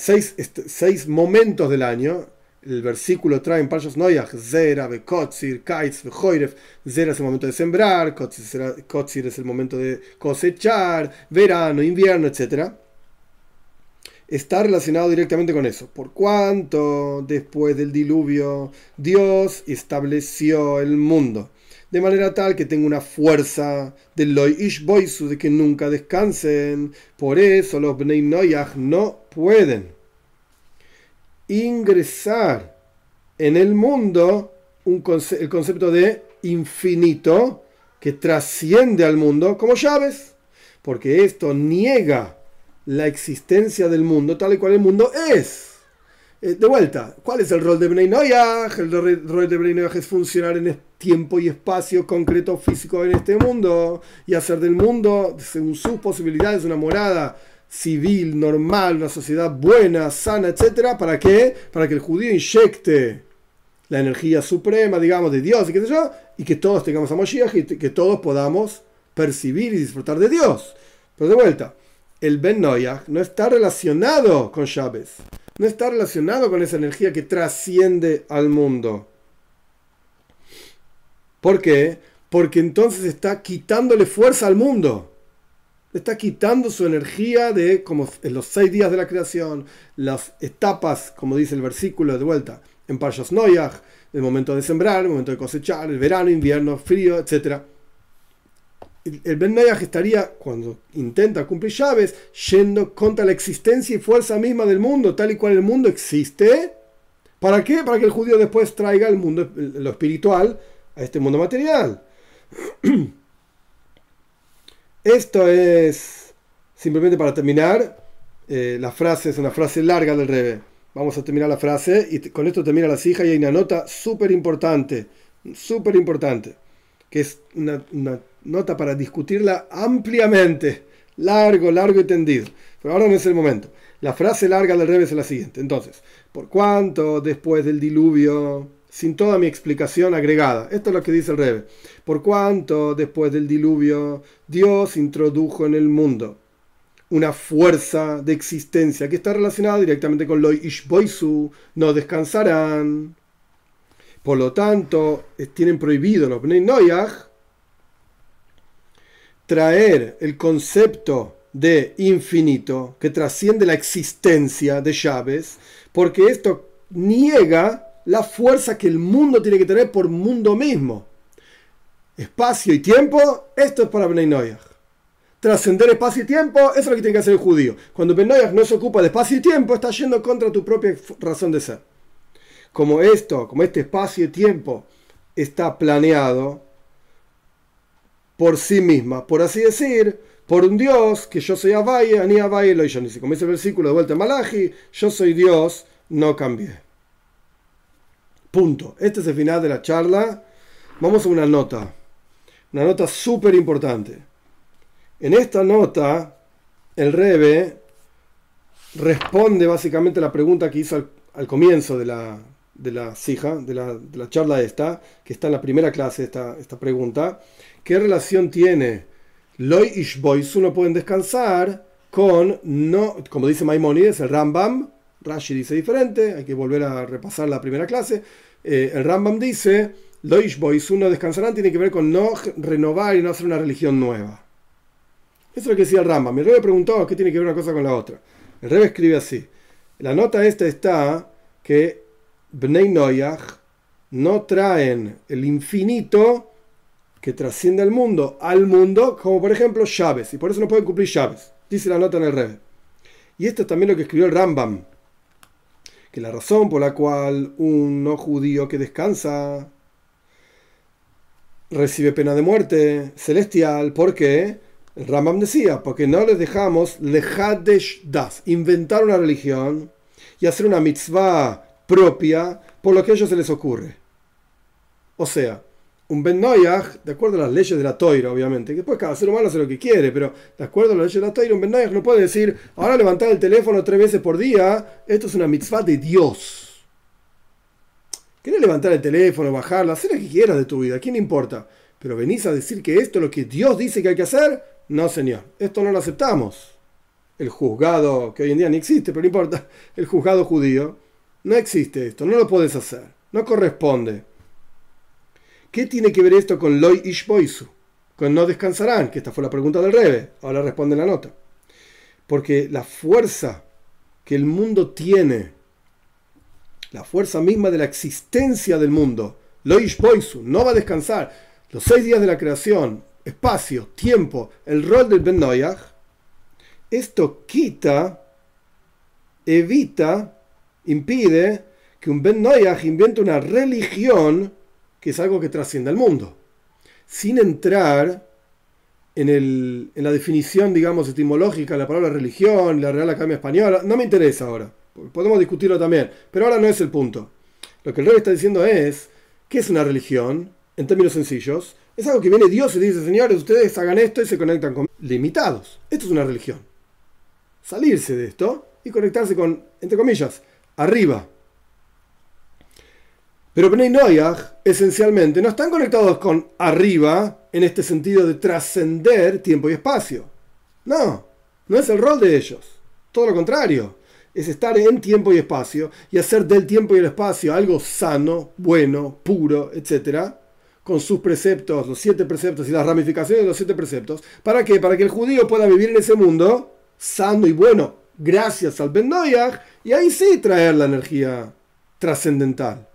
seis, momentos del año. El versículo trae en Parshas Noyach, Zera, Bekotzir, Kaitz, Bejoiref. Zera es el momento de sembrar, Kotzir es el momento de cosechar, verano, invierno, etc. Está relacionado directamente con eso. Por cuanto después del diluvio Dios estableció el mundo de manera tal que tenga una fuerza del Loi Ishboisu, de que nunca descansen. Por eso los Bnei Noyach no pueden ingresar en el mundo un el concepto de infinito que trasciende al mundo como llaves, porque esto niega la existencia del mundo tal y cual el mundo es. Eh, de vuelta, ¿cuál es el rol de Bnei Noyach? El rol de Bnei Noyach es funcionar en tiempo y espacio concreto físico en este mundo y hacer del mundo, según sus posibilidades, una morada civil, normal, una sociedad buena, sana, etc. ¿Para qué? Para que el judío inyecte la energía suprema, digamos, de Dios y qué sé yo, y que todos tengamos a Moshiach y que todos podamos percibir y disfrutar de Dios. Pero de vuelta, el Ben Noyach no está relacionado con Chávez, no está relacionado con esa energía que trasciende al mundo. ¿Por qué? Porque entonces está quitándole fuerza al mundo. Está quitando su energía de como en los seis días de la creación, las etapas, como dice el versículo de vuelta, en Parshas Noyach, el momento de sembrar, el momento de cosechar, el verano, invierno, frío, etc. El Ben Noyach estaría, cuando intenta cumplir llaves, yendo contra la existencia y fuerza misma del mundo, tal y cual el mundo existe. ¿Para qué? Para que el judío después traiga el mundo, lo espiritual, a este mundo material. (clears throat) Esto es simplemente para terminar. Eh, la frase es una frase larga del Rebe. Vamos a terminar la frase y con esto termina la hija y hay una nota súper importante, súper importante, que es una, nota para discutirla ampliamente, largo, largo y tendido. Pero ahora no es el momento. La frase larga del Rebe es la siguiente. Entonces, ¿por cuánto después del diluvio sin toda mi explicación agregada. Esto es lo que dice el Rebe. Por cuanto después del diluvio Dios introdujo en el mundo una fuerza de existencia que está relacionada directamente con lo Ishboisu, no descansarán. Por lo tanto, tienen prohibido los Bnei traer el concepto de infinito que trasciende la existencia de llaves, porque esto niega la fuerza que el mundo tiene que tener por mundo mismo. Espacio y tiempo, esto es para Bnei. Trascender espacio y tiempo, eso es lo que tiene que hacer el judío. Cuando Ben no se ocupa de espacio y tiempo, está yendo contra tu propia razón de ser. Como esto, como este espacio y tiempo está planeado por sí misma, por así decir, por un Dios, que yo soy Abaye, Ani Abaye, lo Como dice el versículo de vuelta en Malachi, yo soy Dios, no cambié. Punto. Este es el final de la charla. Vamos a una nota. Una nota súper importante. En esta nota, el Rebe responde básicamente la pregunta que hizo al, comienzo de la, de la sija, de la, de la, charla esta, que está en la primera clase, esta, esta pregunta. ¿Qué relación tiene Loy Ishbois? Uno pueden descansar con, no, como dice Maimonides, el Rambam, Rashi dice diferente, hay que volver a repasar la primera clase. Eh, el Rambam dice, Loish Boys, uno descansarán, tiene que ver con no renovar y no hacer una religión nueva. Eso es lo que decía el Rambam. El Rebe preguntó qué tiene que ver una cosa con la otra. El Rebe escribe así. La nota esta está que Bnei Noyach no traen el infinito que trasciende al mundo al mundo, como por ejemplo llaves, y por eso no pueden cumplir llaves. Dice la nota en el Rebe. Y esto es también lo que escribió el Rambam que la razón por la cual un no judío que descansa recibe pena de muerte celestial, porque el Rambam decía, porque no les dejamos lehadesh das, inventar una religión y hacer una mitzvah propia por lo que a ellos se les ocurre. O sea, un Ben Noyach, de acuerdo a las leyes de la Toira, obviamente, que después cada ser humano hace lo que quiere, pero de acuerdo a las leyes de la Toira, un Ben Noyach no puede decir, ahora levantar el teléfono tres veces por día, esto es una mitzvah de Dios. ¿Quieres levantar el teléfono, bajarlo, hacer lo que quieras de tu vida? ¿Quién importa? Pero venís a decir que esto es lo que Dios dice que hay que hacer. No, señor, esto no lo aceptamos. El juzgado, que hoy en día ni existe, pero no importa, (laughs) el juzgado judío, no existe esto, no lo puedes hacer, no corresponde. ¿Qué tiene que ver esto con Loy Ishboisu? Con no descansarán, que esta fue la pregunta del Rebe. Ahora responde la nota. Porque la fuerza que el mundo tiene, la fuerza misma de la existencia del mundo, Loy Ishboisu, no va a descansar. Los seis días de la creación, espacio, tiempo, el rol del Ben Noyach, esto quita, evita, impide que un Ben Noyach invente una religión que es algo que trasciende al mundo, sin entrar en, la definición, digamos, etimológica la palabra religión, la Real Academia Española, no me interesa ahora, podemos discutirlo también, pero ahora no es el punto. Lo que el rey está diciendo es, ¿qué es una religión? En términos sencillos, es algo que viene Dios y dice, señores, ustedes hagan esto y se conectan con limitados. Esto es una religión. Salirse de esto y conectarse con, entre comillas, arriba, pero Bnei Noyach, esencialmente, no están conectados con arriba en este sentido de trascender tiempo y espacio. No, no es el rol de ellos. Todo lo contrario. Es estar en tiempo y espacio y hacer del tiempo y el espacio algo sano, bueno, puro, etc. con sus preceptos, los siete preceptos y las ramificaciones de los siete preceptos. ¿Para qué? Para que el judío pueda vivir en ese mundo sano y bueno, gracias al Ben y ahí sí traer la energía trascendental,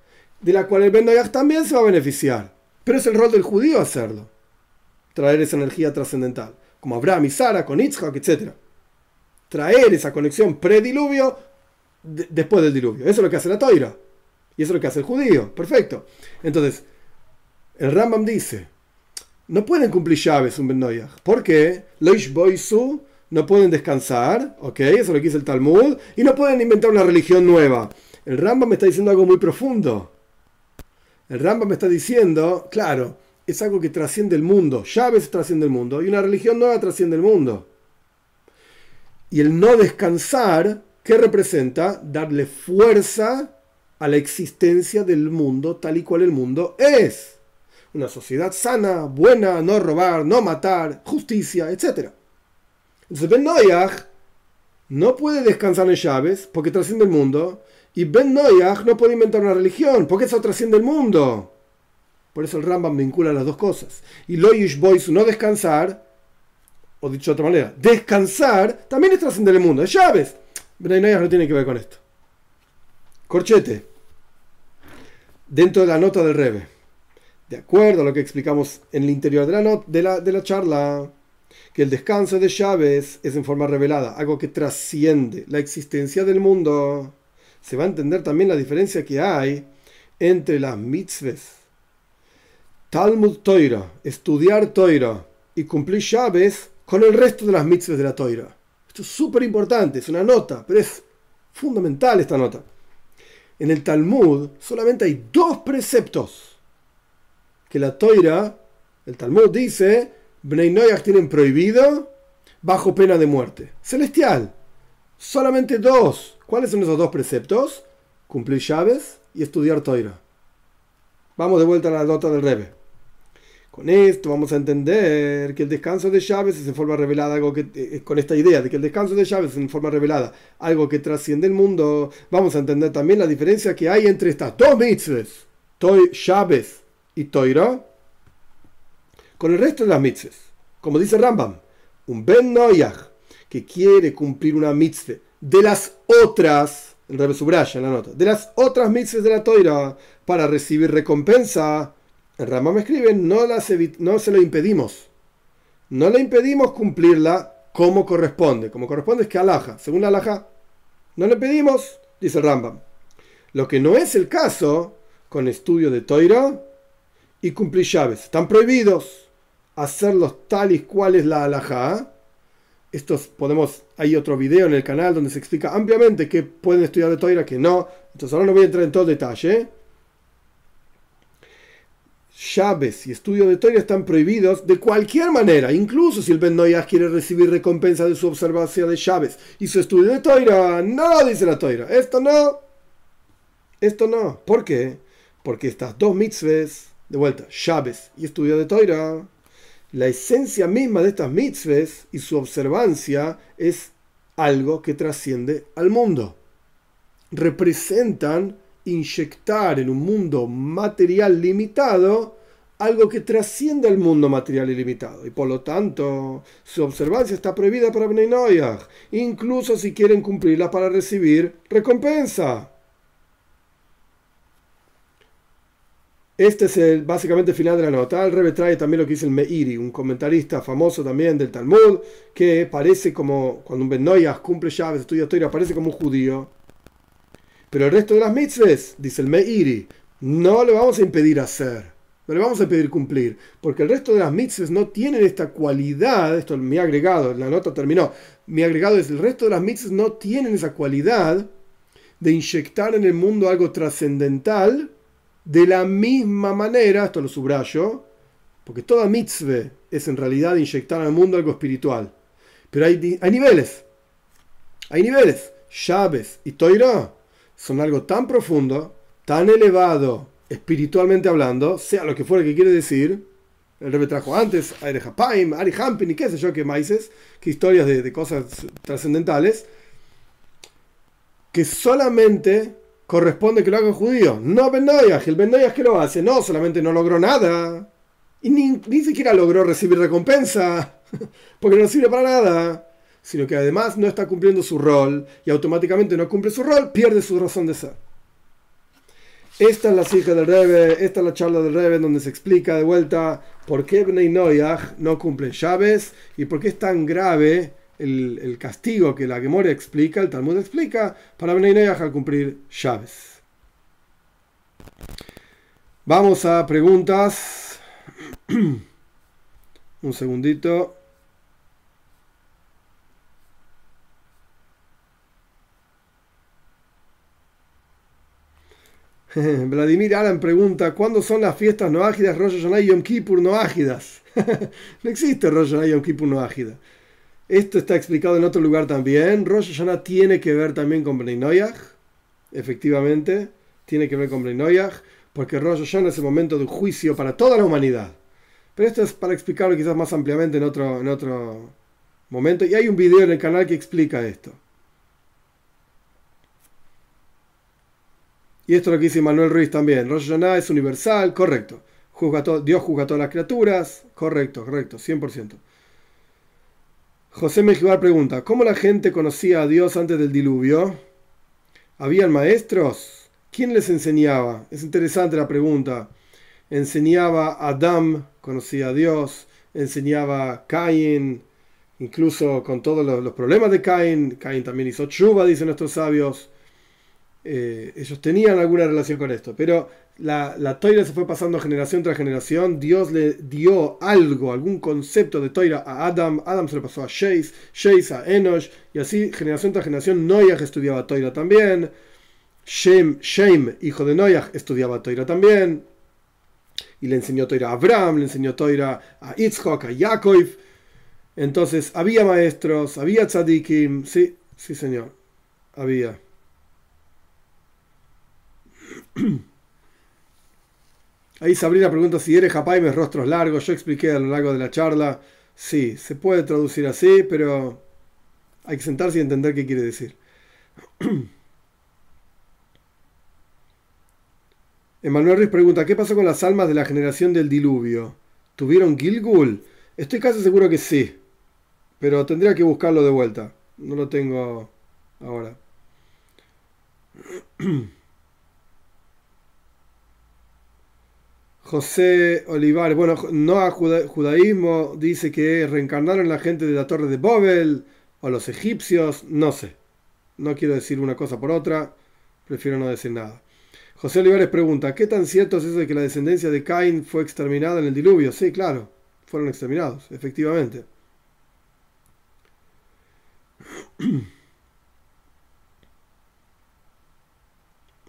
de la cual el Ben también se va a beneficiar. Pero es el rol del judío hacerlo, traer esa energía trascendental, como Abraham y Sara con Yitzhak, etc. Traer esa conexión prediluvio después del diluvio. Eso es lo que hace la toira. Y eso es lo que hace el judío. Perfecto. Entonces, el Rambam dice, no pueden cumplir llaves un Ben ¿Por qué? Loish no pueden descansar, ¿ok? Eso es lo que dice el Talmud, y no pueden inventar una religión nueva. El Rambam me está diciendo algo muy profundo. El Rambam me está diciendo, claro, es algo que trasciende el mundo. Llaves trasciende el mundo y una religión nueva trasciende el mundo. Y el no descansar, ¿qué representa? Darle fuerza a la existencia del mundo tal y cual el mundo es. Una sociedad sana, buena, no robar, no matar, justicia, etc. Entonces Ben Noyach no puede descansar en llaves porque trasciende el mundo. Y Ben Noyach no puede inventar una religión porque eso trasciende el mundo. Por eso el Rambam vincula las dos cosas. Y Loyish Boys no descansar, o dicho de otra manera, descansar también es trascender el mundo. Es llaves. Ben Noyach no tiene que ver con esto. Corchete. Dentro de la nota del Rebe. De acuerdo a lo que explicamos en el interior de la, de la, de la charla que el descanso de llaves es en forma revelada, algo que trasciende la existencia del mundo. Se va a entender también la diferencia que hay entre las mitzvahs, Talmud Toira, estudiar Toira y cumplir llaves con el resto de las mitzvahs de la Toira. Esto es súper importante, es una nota, pero es fundamental esta nota. En el Talmud solamente hay dos preceptos que la Toira, el Talmud dice, Bnei tienen prohibido bajo pena de muerte. Celestial. Solamente dos. ¿Cuáles son esos dos preceptos? Cumplir llaves y estudiar toira. Vamos de vuelta a la nota del Rebe. Con esto vamos a entender que el descanso de llaves es en forma revelada, algo que, eh, con esta idea de que el descanso de llaves es en forma revelada, algo que trasciende el mundo, vamos a entender también la diferencia que hay entre estas dos mitzvahs, llaves y toira, con el resto de las mitzvahs. Como dice Rambam, un Ben Noyach que quiere cumplir una mitzvah de las otras, el Rebbe subraya en la nota, de las otras mitzvahs de la Toira para recibir recompensa, el Rambam escribe, no, no se lo impedimos. No le impedimos cumplirla como corresponde. Como corresponde es que alaja. Según la alaja, no le pedimos, dice Rambam. Lo que no es el caso con estudio de Toira y cumplir llaves. Están prohibidos hacerlos tal y cual es la alhaja. Estos podemos, hay otro video en el canal donde se explica ampliamente que pueden estudiar de Toira, que no. Entonces ahora no voy a entrar en todo detalle. Llaves y estudio de Toira están prohibidos de cualquier manera, incluso si el Ben quiere recibir recompensa de su observación de llaves y su estudio de Toira. No, dice la Toira. Esto no. Esto no. ¿Por qué? Porque estas dos mitzvahs, de vuelta, llaves y estudio de Toira, la esencia misma de estas mitzvahs y su observancia es algo que trasciende al mundo. Representan inyectar en un mundo material limitado algo que trasciende al mundo material ilimitado. Y por lo tanto, su observancia está prohibida para Bnei incluso si quieren cumplirla para recibir recompensa. Este es el, básicamente el final de la nota. El Rebe trae también lo que dice el Meiri, un comentarista famoso también del Talmud, que parece como, cuando un Ben cumple llaves, estudia historia, parece como un judío. Pero el resto de las mitzvahs, dice el Meiri, no le vamos a impedir hacer. No le vamos a impedir cumplir. Porque el resto de las mitzvahs no tienen esta cualidad. Esto mi agregado, la nota terminó. Mi agregado es el resto de las mitzvahs no tienen esa cualidad de inyectar en el mundo algo trascendental de la misma manera, esto lo subrayo, porque toda mitzvah es en realidad inyectar al mundo algo espiritual. Pero hay, hay niveles. Hay niveles. Llaves y Toira son algo tan profundo, tan elevado, espiritualmente hablando, sea lo que fuera que quiere decir. El Rebbe trajo antes, Ari Hapaim, Ari Hampin y qué sé yo qué maices, que historias de cosas trascendentales, que solamente corresponde que lo haga un judío. No Ben. El Ben que lo hace, no, solamente no logró nada. Y ni, ni siquiera logró recibir recompensa, (laughs) porque no sirve para nada. Sino que además no está cumpliendo su rol y automáticamente no cumple su rol, pierde su razón de ser. Esta es la hija del Rebe, esta es la charla del Rebe donde se explica de vuelta por qué Bnei Noyaj no cumplen llaves y por qué es tan grave el, castigo que la Gemora explica, el Talmud explica, para Bnei al cumplir llaves. Vamos a preguntas. (clears throat) Un segundito. (laughs) Vladimir Alan pregunta, ¿cuándo son las fiestas no ágidas Rosh Hashanah Yom Kippur no ágidas? (laughs) no existe Rosh Hashanah Yom Kippur no ágida. Esto está explicado en otro lugar también. Rosh Hashanah tiene que ver también con Bnei efectivamente, tiene que ver con Bnei porque Rosh Hashanah es el momento de juicio para toda la humanidad. Pero esto es para explicarlo quizás más ampliamente en otro, en otro momento. Y hay un video en el canal que explica esto. Y esto es lo que dice Manuel Ruiz también. Rosh Hashanah es universal, correcto. Dios juzga a todas las criaturas, correcto, correcto, 100%. José Mejibar pregunta, ¿cómo la gente conocía a Dios antes del diluvio? ¿Habían maestros? ¿Quién les enseñaba? Es interesante la pregunta. Enseñaba Adam, conocía a Dios, enseñaba Caín, incluso con todos los, problemas de Caín. Caín también hizo chuva, dicen nuestros sabios. Eh, ellos tenían alguna relación con esto, pero la, la toira se fue pasando generación tras generación. Dios le dio algo, algún concepto de toira a Adam. Adam se lo pasó a Sheis, Sheis a Enosh, y así generación tras generación. Noyaj estudiaba toira también. Shem, Shem, hijo de Noyaj, estudiaba toira también. Y le enseñó toira a Abraham, le enseñó toira a Yitzhak, a Yaakov. Entonces, había maestros, había tzadikim. Sí, sí, señor, había. (clears throat) Ahí Sabrina pregunta si eres Japaimes rostros largos. Yo expliqué a lo largo de la charla. Sí, se puede traducir así, pero hay que sentarse y entender qué quiere decir. (clears throat) Emanuel Ruiz pregunta, ¿qué pasó con las almas de la generación del diluvio? ¿Tuvieron Gilgul? Estoy casi seguro que sí, pero tendría que buscarlo de vuelta. No lo tengo ahora. (clears throat) José Olivares, bueno, no a judaísmo dice que reencarnaron la gente de la torre de Bobel o los egipcios, no sé. No quiero decir una cosa por otra, prefiero no decir nada. José Olivares pregunta, ¿qué tan cierto es eso de que la descendencia de Caín fue exterminada en el diluvio? Sí, claro, fueron exterminados, efectivamente. (clears throat)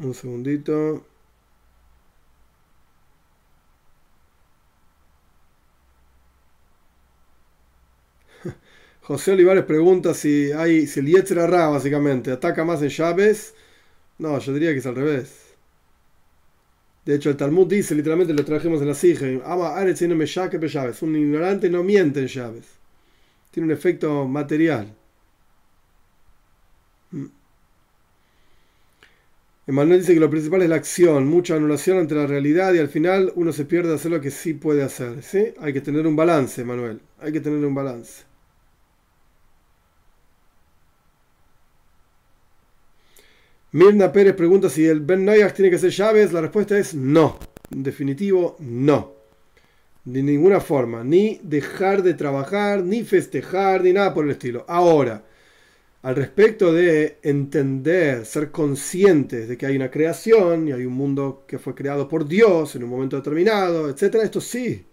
Un segundito. José Olivares pregunta si hay si el Yetzer básicamente ataca más en llaves. No, yo diría que es al revés. De hecho, el Talmud dice, literalmente lo trajimos en la Sija, un ignorante no miente en llaves. Tiene un efecto material. Mm. Emanuel dice que lo principal es la acción, mucha anulación ante la realidad y al final uno se pierde de hacer lo que sí puede hacer. ¿sí? Hay que tener un balance, Manuel. Hay que tener un balance. Mirna Pérez pregunta si el Ben Noyach tiene que ser llaves. La respuesta es no. En definitivo, no. De ninguna forma. Ni dejar de trabajar, ni festejar, ni nada por el estilo. Ahora, al respecto de entender, ser conscientes de que hay una creación y hay un mundo que fue creado por Dios en un momento determinado, etc. Esto sí.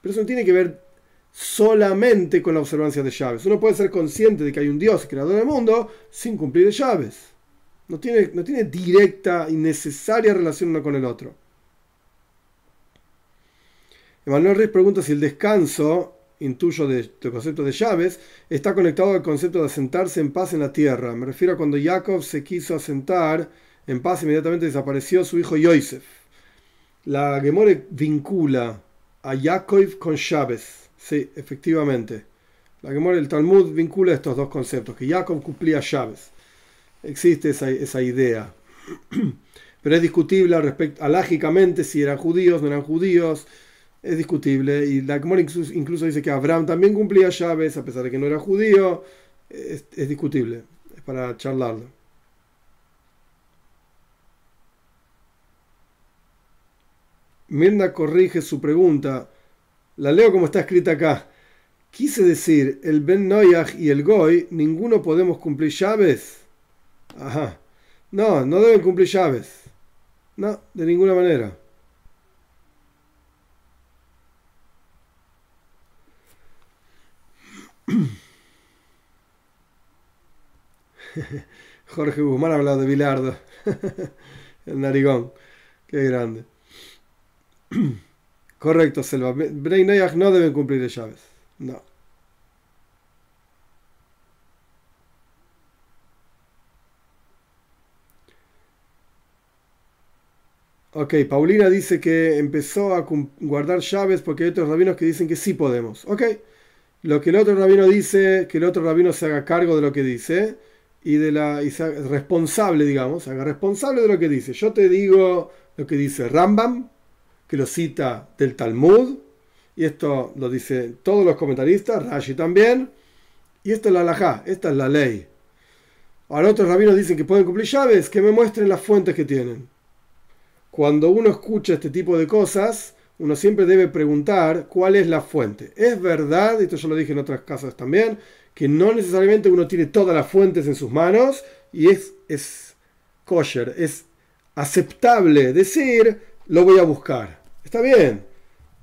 Pero eso no tiene que ver solamente con la observancia de llaves. Uno puede ser consciente de que hay un Dios creador del mundo sin cumplir llaves. No tiene, no tiene directa y necesaria relación uno con el otro. Emanuel Reyes pregunta si el descanso, intuyo de, concepto de llaves, está conectado al concepto de asentarse en paz en la tierra. Me refiero a cuando Jacob se quiso asentar en paz, inmediatamente desapareció su hijo Yosef. La Gemore vincula a Jacob con llaves. Sí, efectivamente. La Gemore, el Talmud vincula estos dos conceptos, que Jacob cumplía llaves existe esa, idea. (clears throat) Pero es discutible respecto, alágicamente si eran judíos, no eran judíos. Es discutible. Y la Gemara incluso dice que Abraham también cumplía llaves, a pesar de que no era judío. Es, es discutible. Es para charlarlo. Mirna corrige su pregunta. La leo como está escrita acá. Quise decir, el Ben Noyach y el Goy, ninguno podemos cumplir llaves. Ajá. No, no deben cumplir llaves. No, de ninguna manera. (coughs) Jorge Guzmán ha hablado de Bilardo. (laughs) el narigón. Qué grande. (coughs) Correcto, Selva. Bnei no deben cumplir llaves. No. Ok, Paulina dice que empezó a guardar llaves porque hay otros rabinos que dicen que sí podemos. Ok, lo que el otro rabino dice, que el otro rabino se haga cargo de lo que dice y de la responsable, digamos, se haga responsable de lo que dice. Yo te digo lo que dice Rambam, que lo cita del Talmud, y esto lo dicen todos los comentaristas, Rashi también, y esto es la halajá, esta es la ley. Ahora otros rabinos dicen que pueden cumplir llaves, que me muestren las fuentes que tienen. Cuando uno escucha este tipo de cosas, uno siempre debe preguntar cuál es la fuente. Es verdad, esto yo lo dije en otras casas también, que no necesariamente uno tiene todas las fuentes en sus manos y es, es kosher, es aceptable decir, lo voy a buscar. Está bien,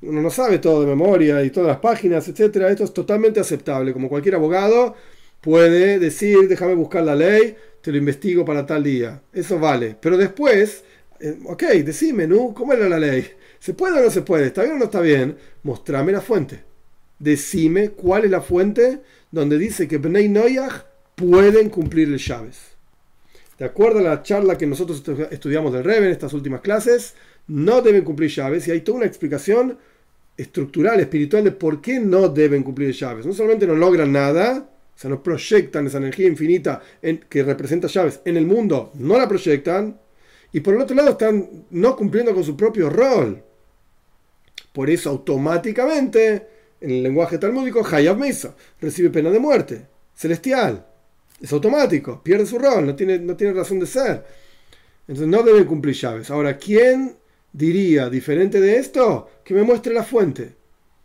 uno no sabe todo de memoria y todas las páginas, etcétera. Esto es totalmente aceptable. Como cualquier abogado puede decir, déjame buscar la ley, te lo investigo para tal día. Eso vale. Pero después, eh, ok, decime, ¿no? ¿Cómo era la ley? ¿Se puede o no se puede? ¿Está bien o no está bien? Mostrame la fuente. Decime cuál es la fuente donde dice que Bnei Noyach pueden cumplir las llaves. De acuerdo a la charla que nosotros estudiamos del Rebbe en estas últimas clases, no deben cumplir llaves y hay toda una explicación estructural, espiritual de por qué no deben cumplir llaves. No solamente no logran nada, o sea, no proyectan esa energía infinita que representa llaves en el mundo, no la proyectan, y por el otro lado están no cumpliendo con su propio rol. Por eso automáticamente, en el lenguaje talmúdico, Hayab Mesa recibe pena de muerte, celestial. Es automático, pierde su rol, no tiene, no tiene razón de ser. Entonces no deben cumplir llaves. Ahora, ¿quién diría diferente de esto, que me muestre la fuente.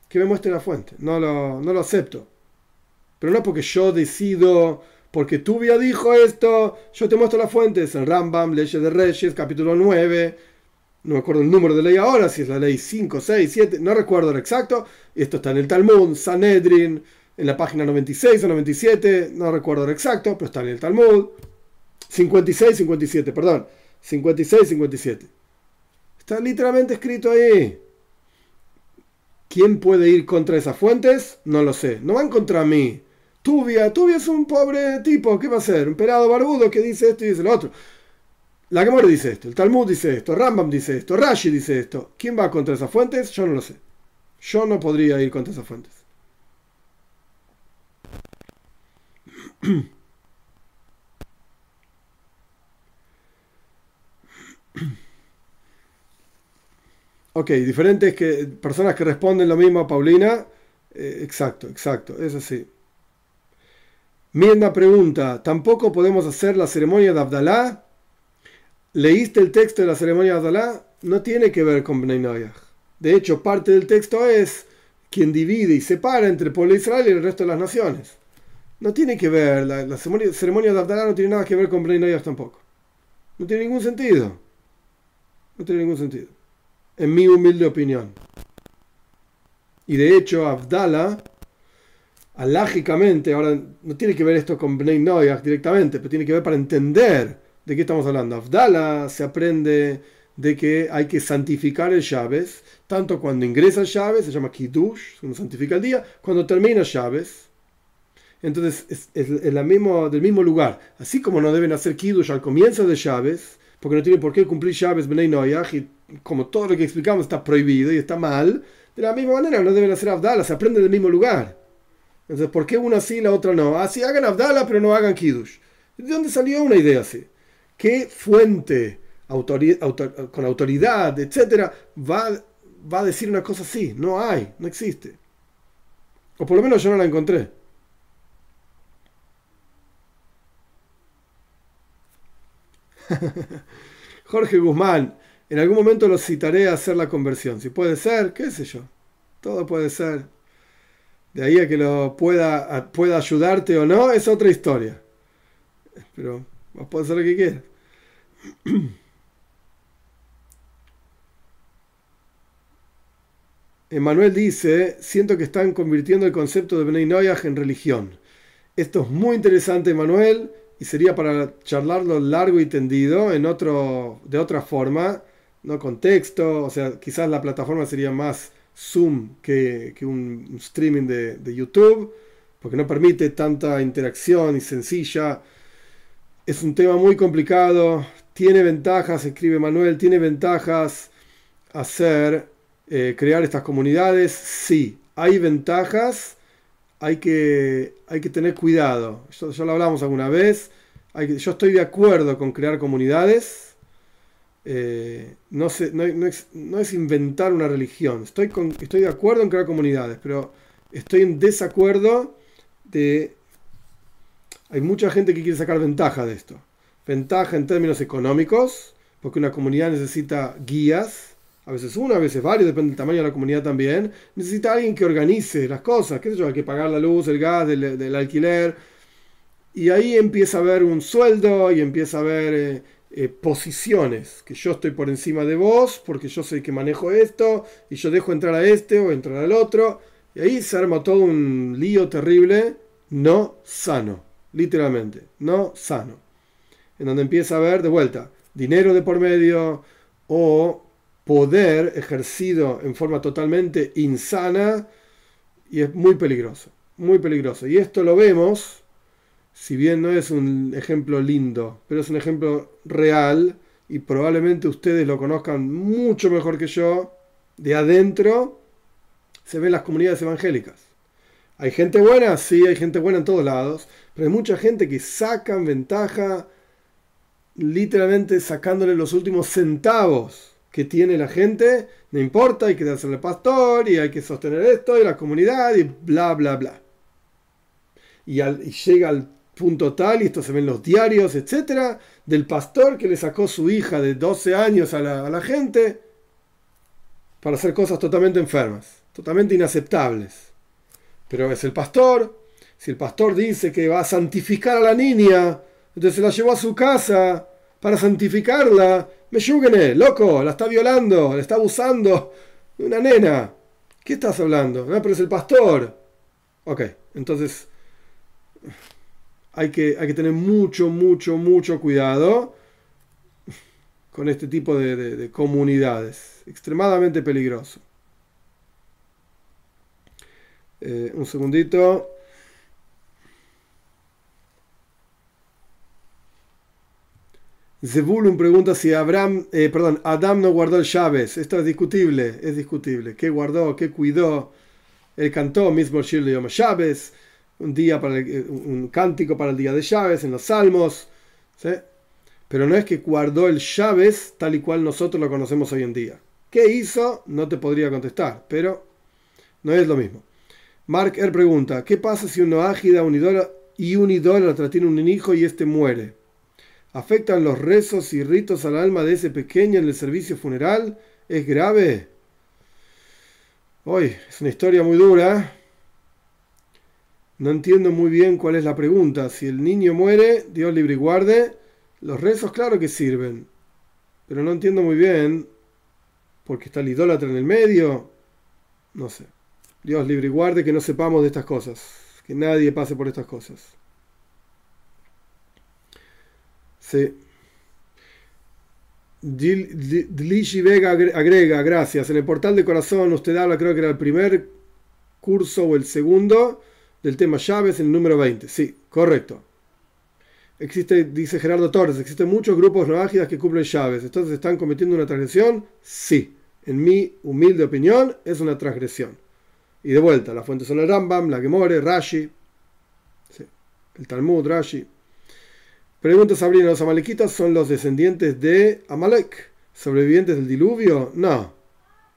Que me muestre la fuente. No lo, no lo acepto. Pero no porque yo decido, porque ya dijo esto, yo te muestro la fuente. Es el Rambam, Leyes de Reyes, capítulo 9. No me acuerdo el número de ley ahora, si es la ley 5, 6, 7, no recuerdo lo exacto. Esto está en el Talmud, Sanedrin, en la página 96 o 97, no recuerdo lo exacto, pero está en el Talmud. 56, 57, perdón. 56, 57. Está literalmente escrito ahí. ¿Quién puede ir contra esas fuentes? No lo sé. No van contra mí. Tubia, Tubia es un pobre tipo. ¿Qué va a ser? Un pelado barbudo que dice esto y dice lo otro. La Gemara dice esto, el Talmud dice esto, Rambam dice esto, Rashi dice esto. ¿Quién va contra esas fuentes? Yo no lo sé. Yo no podría ir contra esas fuentes. (clears throat) Ok, diferentes que, personas que responden lo mismo a Paulina. Eh, exacto, exacto, es así. Mirna pregunta, ¿tampoco podemos hacer la ceremonia de Abdalá? ¿Leíste el texto de la ceremonia de Abdalá? No tiene que ver con Bnei De hecho, parte del texto es quien divide y separa entre el pueblo de Israel y el resto de las naciones. No tiene que ver, la, ceremonia, de Abdalá no tiene nada que ver con Bnei tampoco. No tiene ningún sentido. No tiene ningún sentido en mi humilde opinión. Y de hecho, Abdala, alágicamente, ahora no tiene que ver esto con Bnei Noyach directamente, pero tiene que ver para entender de qué estamos hablando. Abdala se aprende de que hay que santificar el llaves, tanto cuando ingresa llaves, se llama Kiddush, uno santifica el día, cuando termina llaves. Entonces es, es, la mismo, del mismo lugar. Así como no deben hacer Kiddush al comienzo de llaves, porque no tienen por qué cumplir llaves Bnei Noyach y como todo lo que explicamos está prohibido y está mal, de la misma manera no deben hacer Abdala, se aprende del mismo lugar. Entonces, ¿por qué una sí y la otra no? Así ah, hagan Abdala, pero no hagan Kiddush. ¿De dónde salió una idea así? ¿Qué fuente con autoridad, etcétera, va, va a decir una cosa así? No hay, no existe. O por lo menos yo no la encontré. (laughs) Jorge Guzmán, en algún momento lo citaré a hacer la conversión. Si puede ser, qué sé yo. Todo puede ser. De ahí a que lo pueda, pueda ayudarte o no, es otra historia. Pero vos podés hacer lo que quieras. (clears throat) Emanuel dice, siento que están convirtiendo el concepto de Bnei Noyaj en religión. Esto es muy interesante, Emanuel, y sería para charlarlo largo y tendido en otro, de otra forma, no con texto, o sea, quizás la plataforma sería más Zoom que, un streaming de, YouTube, porque no permite tanta interacción y sencilla. Es un tema muy complicado, tiene ventajas, escribe Manuel, tiene ventajas hacer, eh, crear estas comunidades, sí, hay ventajas, hay que, hay que tener cuidado. Ya, lo hablamos alguna vez, yo estoy de acuerdo con crear comunidades, eh, no, es, inventar una religión. Estoy, estoy de acuerdo en crear comunidades, pero estoy en desacuerdo de... Hay mucha gente que quiere sacar ventaja de esto. Ventaja en términos económicos, porque una comunidad necesita guías, a veces uno, a veces varios, depende del tamaño de la comunidad también. Necesita alguien que organice las cosas, qué yo, hay que pagar la luz, el gas, del, alquiler. Y ahí empieza a haber un sueldo y empieza a haber... Eh, eh, posiciones, que yo estoy por encima de vos porque yo soy el que manejo esto y yo dejo entrar a este o entrar al otro. Y ahí se arma todo un lío terrible, no sano, literalmente, no sano. En donde empieza a haber de vuelta dinero de por medio o poder ejercido en forma totalmente insana y es muy peligroso, muy peligroso. Y esto lo vemos si bien no es un ejemplo lindo, pero es un ejemplo real y probablemente ustedes lo conozcan mucho mejor que yo, de adentro se ven las comunidades evangélicas. ¿Hay gente buena? Sí, hay gente buena en todos lados, pero hay mucha gente que sacan ventaja literalmente sacándole los últimos centavos que tiene la gente, no importa, hay que hacerle pastor y hay que sostener esto y la comunidad y bla, bla, bla. Y, y llega al punto tal, y esto se ve en los diarios, etcétera, del pastor que le sacó su hija de 12 años a la, gente para hacer cosas totalmente enfermas, totalmente inaceptables. Pero es el pastor, si el pastor dice que va a santificar a la niña, entonces se la llevó a su casa para santificarla, me yugene, loco, la está violando, la está abusando, una nena. ¿Qué estás hablando? No, pero es el pastor. Ok, entonces hay que, hay que tener mucho, mucho, mucho cuidado con este tipo de, comunidades. Extremadamente peligroso. Eh, un segundito. Zebulun pregunta si Abraham, eh, perdón, Adam no guardó el llaves. Esto es discutible, es discutible. ¿Qué guardó? ¿Qué cuidó? Él cantó mismo Shirley Yom Llaves un día para un cántico para el día de llaves en los salmos, pero no es que guardó el llaves tal y cual nosotros lo conocemos hoy en día. ¿Qué hizo? No te podría contestar, pero no es lo mismo. Mark R. pregunta, ¿qué pasa si uno ágida un y un idólatra tiene un hijo y éste muere? ¿Afectan los rezos y ritos al alma de ese pequeño en el servicio funeral? ¿Es grave? Hoy es una historia muy dura, no entiendo muy bien cuál es la pregunta. Si el niño muere, Dios libre y guarde. Los rezos, claro que sirven. Pero no entiendo muy bien. Porque está el idólatra en el medio. No sé. Dios libre y guarde que no sepamos de estas cosas. Que nadie pase por estas cosas. Sí. Dlishi Vega agrega, gracias. En el portal de corazón usted habla, creo que era el primer curso o el segundo del tema llaves en el número 20. Sí, correcto. Existe, dice Gerardo Torres, existen muchos grupos no ágidas que cumplen llaves. ¿Entonces están cometiendo una transgresión? Sí. En mi humilde opinión, es una transgresión. Y de vuelta, las fuentes son el Rambam, la Gemore, Rashi, el Talmud, Rashi. Pregunta Sabrina, ¿los amalequitas son los descendientes de Amalek? ¿Sobrevivientes del diluvio? No,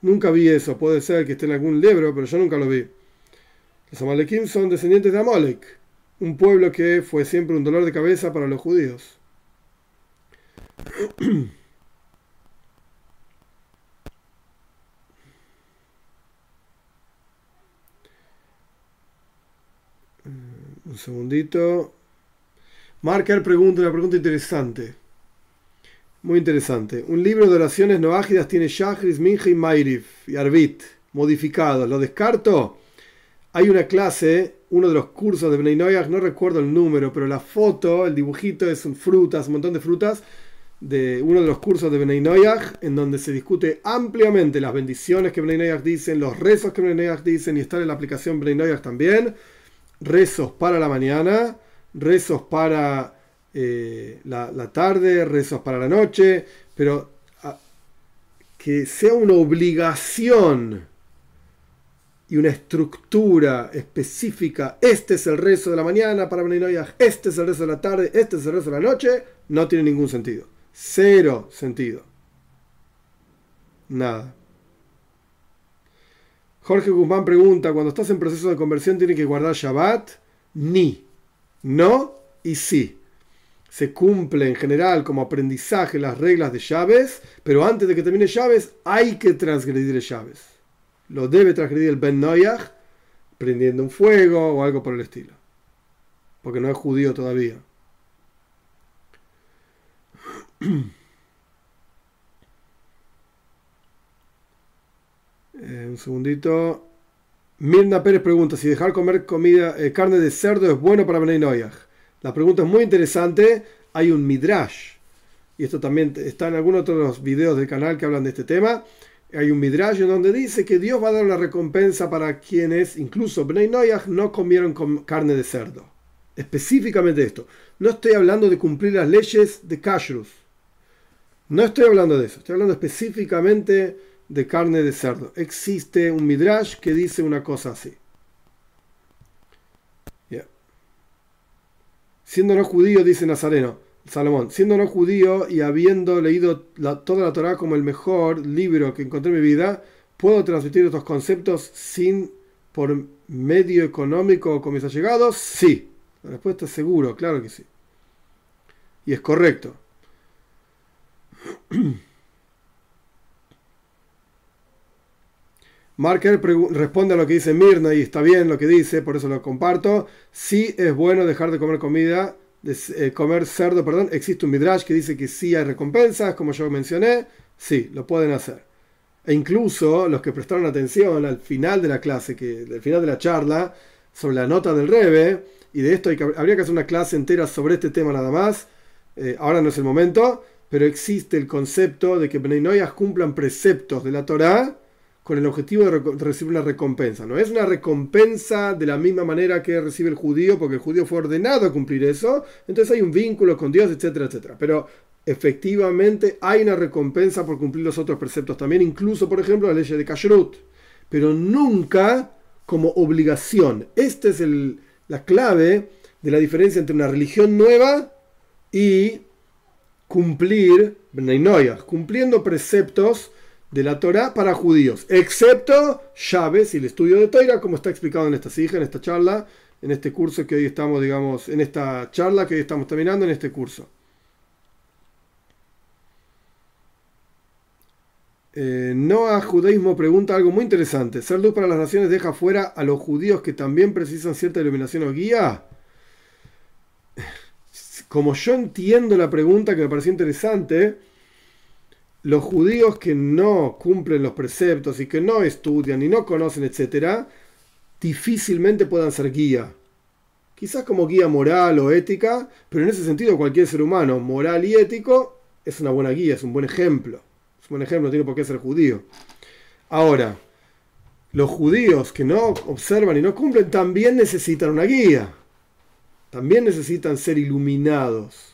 nunca vi eso. Puede ser que esté en algún libro, pero yo nunca lo vi. Los amalequim son descendientes de Amalek, un pueblo que fue siempre un dolor de cabeza para los judíos. (clears throat) Un segundito. Marker pregunta una pregunta interesante. Muy interesante. Un libro de oraciones no ágidas tiene Shachris, Minja y Mairif y Arbit modificados. ¿Lo descarto? Hay una clase, uno de los cursos de Bnei no recuerdo el número, pero la foto, el dibujito es frutas, un montón de frutas, de uno de los cursos de Bnei en donde se discute ampliamente las bendiciones que Bnei dicen, los rezos que Bnei dicen, y está en la aplicación Bnei también, rezos para la mañana, rezos para eh, la, tarde, rezos para la noche, pero ah, que sea una obligación y una estructura específica, este es el rezo de la mañana para Beninoyah, este es el rezo de la tarde, este es el rezo de la noche, no tiene ningún sentido. Cero sentido. Nada. Jorge Guzmán pregunta, cuando estás en proceso de conversión, ¿tiene que guardar Shabbat? Ni no y sí. Se cumple en general como aprendizaje las reglas de llaves, pero antes de que termine llaves hay que transgredir llaves. Lo debe transgredir el Ben Noyach prendiendo un fuego o algo por el estilo. Porque no es judío todavía. (clears throat) Eh, un segundito. Mirna Pérez pregunta si dejar comer comida, eh, carne de cerdo es bueno para Benay Noyaj. La pregunta es muy interesante. Hay un midrash, y esto también está en algunos otros videos del canal que hablan de este tema. Hay un midrash en donde dice que Dios va a dar una recompensa para quienes, incluso Benay Noyaj, no comieron carne de cerdo. Específicamente esto. No estoy hablando de cumplir las leyes de Kashrus. No estoy hablando de eso. Estoy hablando específicamente de carne de cerdo. Existe un midrash que dice una cosa así. Siendo no judío, dice Nazareno, Salomón, siendo no judío y habiendo leído toda la Torah como el mejor libro que encontré en mi vida, ¿puedo transmitir estos conceptos sin por medio económico con mis allegados? Sí. La respuesta es seguro, claro que sí. Y es correcto. (clears throat) Marker responde a lo que dice Mirna y está bien lo que dice, por eso lo comparto. Sí es bueno dejar de comer comida, eh, comer cerdo, perdón. Existe un midrash que dice que sí hay recompensas, como yo mencioné. Sí, lo pueden hacer. E incluso los que prestaron atención al final de la clase, que, al final de la charla, sobre la nota del Rebe, y de esto habría que hacer una clase entera sobre este tema nada más. Eh, ahora no es el momento, pero existe el concepto de que Beninoyas cumplan preceptos de la Torah con el objetivo de, recibir una recompensa. No es una recompensa de la misma manera que recibe el judío, porque el judío fue ordenado a cumplir eso, entonces hay un vínculo con Dios, etcétera, etcétera. Pero efectivamente hay una recompensa por cumplir los otros preceptos también, incluso, por ejemplo, la ley de Kashrut, pero nunca como obligación. Esta es la clave de la diferencia entre una religión nueva y cumplir, cumpliendo preceptos de la Torah para judíos, excepto llaves y el estudio de Torah, como está explicado en esta sija, en esta charla, en este curso que hoy estamos, digamos, en esta charla que hoy estamos terminando en este curso. Eh, Noah Judaísmo pregunta algo muy interesante. ¿Ser luz para las naciones deja fuera a los judíos que también precisan cierta iluminación o guía? Como yo entiendo la pregunta que me pareció interesante, los judíos que no cumplen los preceptos y que no estudian y no conocen, etc., difícilmente puedan ser guía. Quizás como guía moral o ética, pero en ese sentido cualquier ser humano moral y ético es una buena guía, es un buen ejemplo. Es un buen ejemplo, no tiene por qué ser judío. Ahora, los judíos que no observan y no cumplen también necesitan una guía. También necesitan ser iluminados.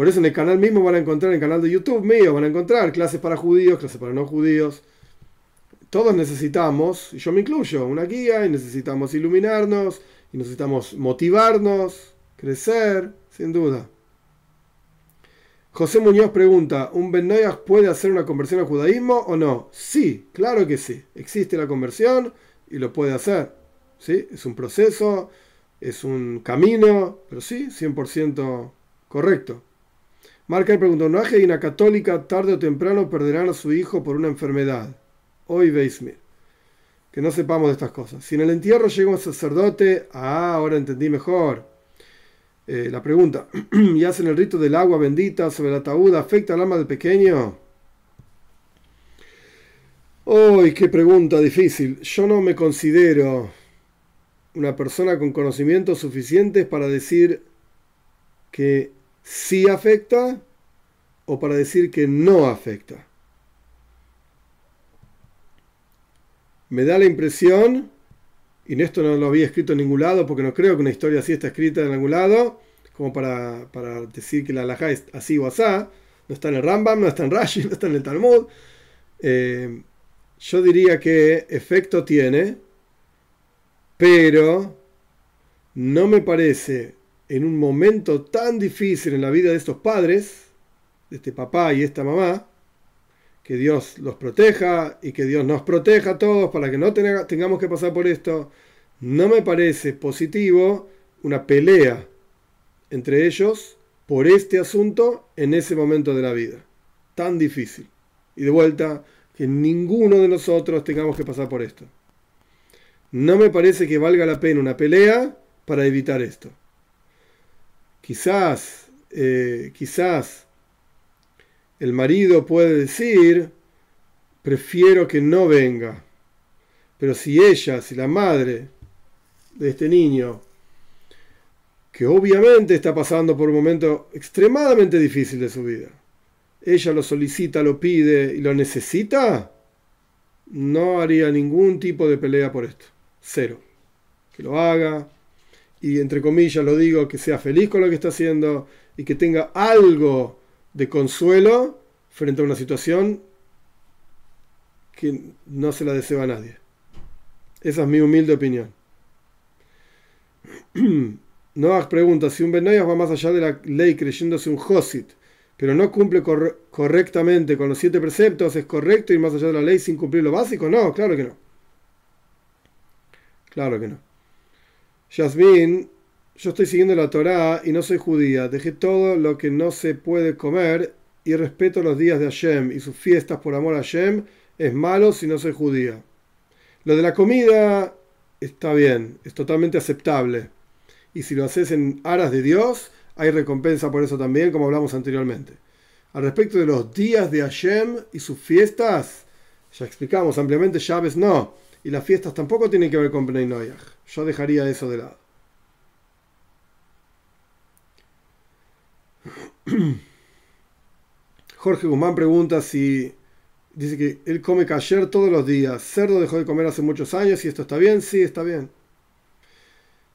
Por eso en el canal mismo van a encontrar, en el canal de YouTube mío, van a encontrar clases para judíos, clases para no judíos. Todos necesitamos, y yo me incluyo, una guía y necesitamos iluminarnos y necesitamos motivarnos, crecer. sin duda. José Muñoz pregunta, ¿un Ben puede hacer una conversión al judaísmo o no? Sí, claro que sí. Existe la conversión y lo puede hacer. ¿sí? Es un proceso, es un camino, pero sí, 100% correcto. Marca pregunta, ¿no hay una católica tarde o temprano perderán a su hijo por una enfermedad? Hoy veisme. Que no sepamos de estas cosas. Si en el entierro llega un sacerdote, ah, ahora entendí mejor. Eh, la pregunta, (clears throat) ¿y hacen el rito del agua bendita sobre el ataúd? ¿Afecta al alma del pequeño? ¡Uy, qué pregunta difícil! Yo no me considero una persona con conocimientos suficientes para decir que sí afecta o para decir que no afecta. Me da la impresión y esto no lo había escrito en ningún lado, porque no creo que una historia así está escrita en algún lado, como para, decir que la alajá es así o asá. No está en el Rambam, no está en Rashi, (laughs) no está en el Talmud. Eh, yo diría que efecto tiene, pero no me parece en un momento tan difícil en la vida de estos padres, de este papá y esta mamá, que Dios los proteja y que Dios nos proteja a todos para que no tengamos que pasar por esto. No me parece positivo una pelea entre ellos por este asunto en ese momento de la vida. Tan difícil. Y de vuelta, que ninguno de nosotros tengamos que pasar por esto. No me parece que valga la pena una pelea para evitar esto. Quizás, eh, quizás el marido puede decir, prefiero que no venga. Pero si ella, si la madre de este niño, que obviamente está pasando por un momento extremadamente difícil de su vida, ella lo solicita, lo pide y lo necesita, no haría ningún tipo de pelea por esto. Cero. Que lo haga y entre comillas lo digo, que sea feliz con lo que está haciendo y que tenga algo de consuelo frente a una situación que no se la desea a nadie. Esa es mi humilde opinión. (clears throat) Noah pregunta si un Benayas va más allá de la ley creyéndose un Josit, pero no cumple correctamente con los siete preceptos, ¿es correcto ir más allá de la ley sin cumplir lo básico? No, claro que no. Claro que no. Yasmin yo estoy siguiendo la Torá y no soy judía. Dejé todo lo que no se puede comer y respeto los días de Hashem y sus fiestas por amor a Hashem. Es malo si no soy judía. Lo de la comida está bien, es totalmente aceptable. Y si lo haces en aras de Dios, hay recompensa por eso también, como hablamos anteriormente. Al respecto de los días de Hashem y sus fiestas, ya explicamos ampliamente, llaves no. Y las fiestas tampoco tienen que ver con Bnei Yo dejaría eso de lado. (clears throat) Jorge Guzmán pregunta si dice que él come kasher todos los días. Cerdo dejó de comer hace muchos años y esto está bien. Sí, está bien.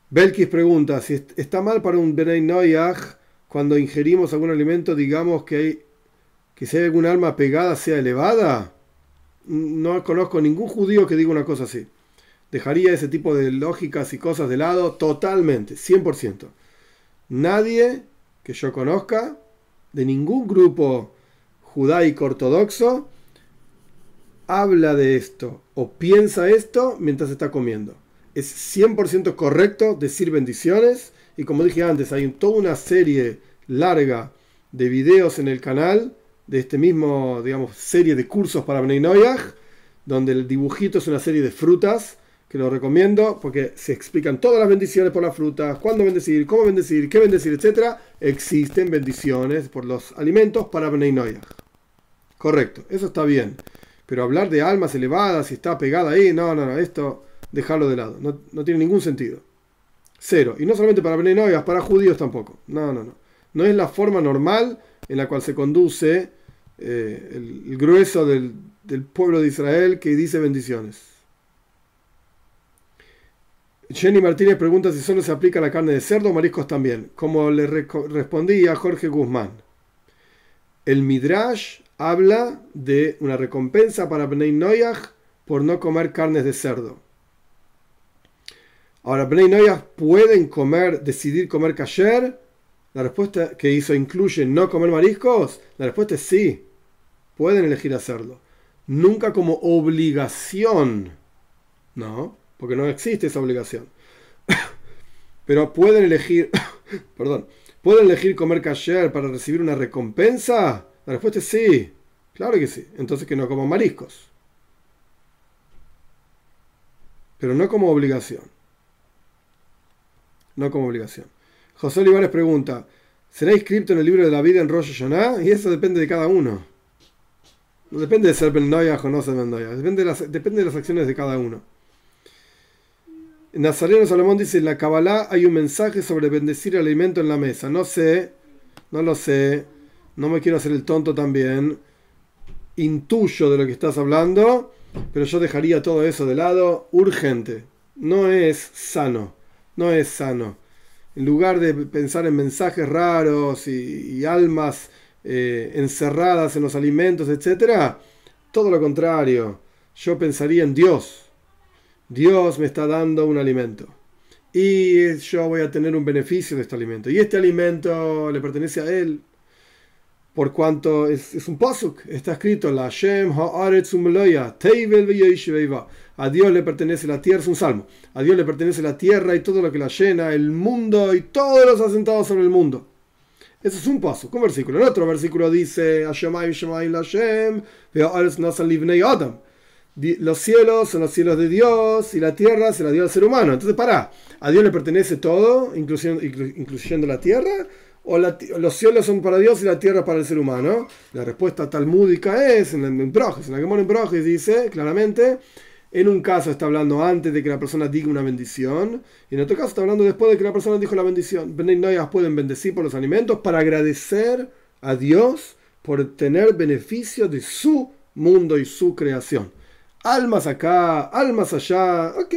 Belkis pregunta si está mal para un Benay Noyach cuando ingerimos algún alimento, digamos que hay que si hay algún alma pegada sea elevada. No conozco ningún judío que diga una cosa así. Dejaría ese tipo de lógicas y cosas de lado totalmente, 100%. Nadie que yo conozca, de ningún grupo judaico ortodoxo, habla de esto o piensa esto mientras está comiendo. Es 100% correcto decir bendiciones y como dije antes, hay toda una serie larga de videos en el canal de este mismo, digamos, serie de cursos para Bnei donde el dibujito es una serie de frutas que lo recomiendo porque se explican todas las bendiciones por las frutas, cuándo bendecir, cómo bendecir, qué bendecir, etc. Existen bendiciones por los alimentos para Bnei Correcto, eso está bien. Pero hablar de almas elevadas y está pegada ahí, no, no, no, esto dejarlo de lado. No, tiene ningún sentido. Cero. Y no solamente para Bnei para judíos tampoco. No, no, no. No es la forma normal en la cual se conduce eh, el, grueso del, pueblo de Israel que dice bendiciones. Jenny Martínez pregunta si solo se aplica la carne de cerdo o mariscos también, como le respondía Jorge Guzmán. El Midrash habla de una recompensa para Bnei Noyach por no comer carnes de cerdo. Ahora, Bnei Noyach pueden comer, decidir comer kasher La respuesta que hizo incluye no comer mariscos. La respuesta es sí. Pueden elegir hacerlo. Nunca como obligación. No, porque no existe esa obligación. (coughs) Pero pueden elegir, (coughs) perdón, pueden elegir comer kasher para recibir una recompensa. La respuesta es sí. Claro que sí. Entonces que no coman mariscos. Pero no como obligación. No como obligación. José Olivares pregunta, ¿será inscrito en el libro de la vida en Rosh Hashanah? Y eso depende de cada uno. No depende de ser Ben o no ser Ben Depende de, las, depende de las acciones de cada uno. Nazareno Salomón dice, en la Kabbalah hay un mensaje sobre bendecir el alimento en la mesa. No sé, no lo sé, no me quiero hacer el tonto también. Intuyo de lo que estás hablando, pero yo dejaría todo eso de lado urgente. No es sano, no es sano en lugar de pensar en mensajes raros y, almas eh, encerradas en los alimentos, etc., todo lo contrario, yo pensaría en Dios. Dios me está dando un alimento. Y yo voy a tener un beneficio de este alimento. Y este alimento le pertenece a Él. Por cuanto es, un posuk, está escrito, la Shem ha'aretz teivel a Dios le pertenece la tierra, es un salmo. A Dios le pertenece la tierra y todo lo que la llena, el mundo y todos los asentados sobre el mundo. Eso es un paso, un versículo. En otro versículo dice, los cielos son los cielos de Dios y la tierra se la dio al ser humano. Entonces, para, ¿a Dios le pertenece todo, incluyendo la tierra? ¿O los cielos son para Dios y la tierra para el ser humano? La respuesta talmúdica es, en, en Brojes, en la Gemora en Brojes dice claramente, en un caso está hablando antes de que la persona diga una bendición, y en otro caso está hablando después de que la persona dijo la bendición. Noyas pueden bendecir por los alimentos para agradecer a Dios por tener beneficio de su mundo y su creación. Almas acá, almas allá, ok,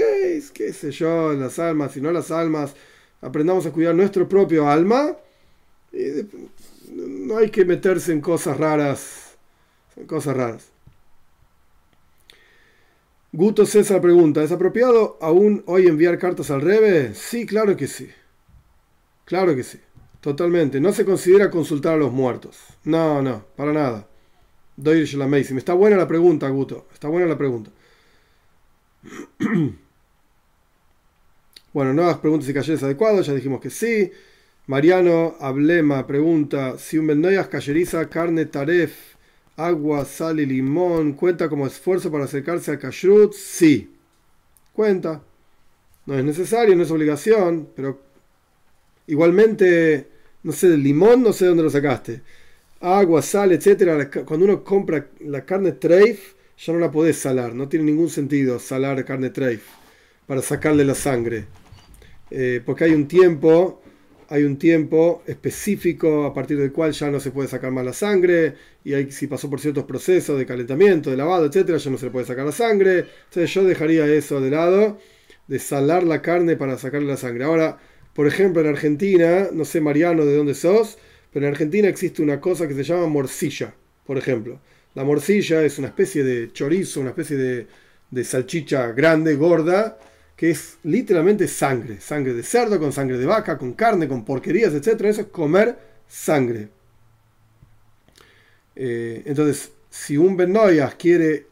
qué sé yo, las almas y no las almas. Aprendamos a cuidar nuestro propio alma. No hay que meterse en cosas raras, en cosas raras. Guto César pregunta, ¿es apropiado aún hoy enviar cartas al Rebe? Sí, claro que sí. Claro que sí. Totalmente. No se considera consultar a los muertos. No, no, para nada. Doy la Me Está buena la pregunta, Guto. Está buena la pregunta. (clears throat) bueno, nuevas preguntas y calles adecuadas. Ya dijimos que sí. Mariano Ablema pregunta si un Bendoyas cayeriza carne taref agua, sal y limón, ¿cuenta como esfuerzo para acercarse al kashrut? Sí, cuenta. No es necesario, no es obligación, pero igualmente, no sé, limón no sé dónde lo sacaste. Agua, sal, etcétera. Cuando uno compra la carne treif, ya no la podés salar. No tiene ningún sentido salar carne treif para sacarle la sangre. Eh, porque hay un tiempo hay un tiempo específico a partir del cual ya no se puede sacar más la sangre y si pasó por ciertos procesos de calentamiento, de lavado, etcétera, ya no se le puede sacar la sangre. Entonces yo dejaría eso de lado, de salar la carne para sacarle la sangre. Ahora, por ejemplo, en Argentina, no sé Mariano de dónde sos, pero en Argentina existe una cosa que se llama morcilla, por ejemplo. La morcilla es una especie de chorizo, una especie de salchicha grande, gorda, que es literalmente sangre, sangre de cerdo, con sangre de vaca, con carne, con porquerías, etc. Eso es comer sangre. Eh, entonces, si un Benoyas quiere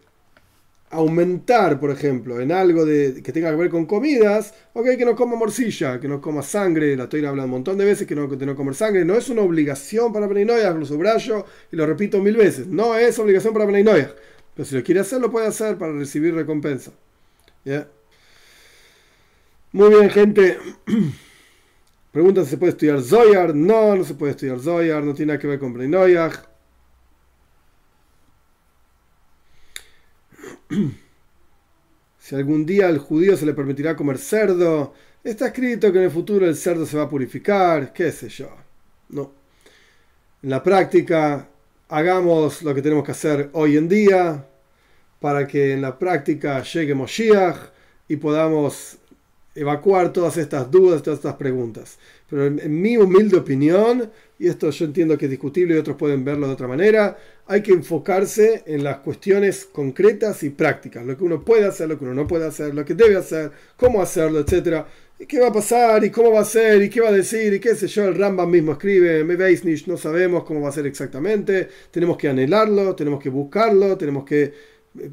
aumentar, por ejemplo, en algo de, que tenga que ver con comidas, ok, que no coma morcilla, que no coma sangre, la estoy hablando un montón de veces que no, que no comer sangre, no es una obligación para Benoyas, lo subrayo y lo repito mil veces, no es obligación para Benoyas, pero si lo quiere hacer, lo puede hacer para recibir recompensa. Muy bien, gente. (clears throat) Pregunta si se puede estudiar Zoyar. No, no se puede estudiar Zoyar. No tiene nada que ver con Breinoyach. (clears throat) Si algún día al judío se le permitirá comer cerdo, está escrito que en el futuro el cerdo se va a purificar, qué sé yo. No. En la práctica, hagamos lo que tenemos que hacer hoy en día para que en la práctica llegue Moshiach y podamos evacuar todas estas dudas, todas estas preguntas. Pero en, mi humilde opinión, y esto yo entiendo que es discutible y otros pueden verlo de otra manera, hay que enfocarse en las cuestiones concretas y prácticas, lo que uno puede hacer, lo que uno no puede hacer, lo que debe hacer, cómo hacerlo, etc. ¿Y qué va a pasar? ¿Y cómo va a ser? ¿Y qué va a decir? ¿Y qué sé yo? El Rambam mismo escribe, me veis, no sabemos cómo va a ser exactamente, tenemos que anhelarlo, tenemos que buscarlo, tenemos que eh,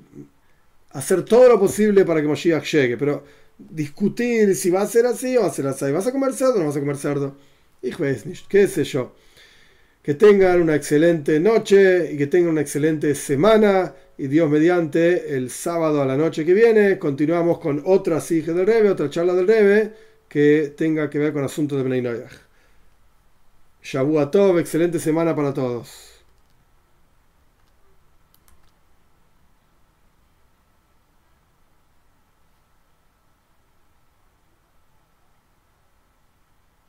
hacer todo lo posible para que Moshiach llegue, pero discutir si va a ser así o va a ser así. ¿Vas a comer cerdo o no vas a comer cerdo? Hijo qué sé yo. Que tengan una excelente noche y que tengan una excelente semana. Y Dios mediante, el sábado a la noche que viene, continuamos con otra sige del Rebe, otra charla del Rebe, que tenga que ver con asuntos de Bnei Noyach. Shabu excelente semana para todos.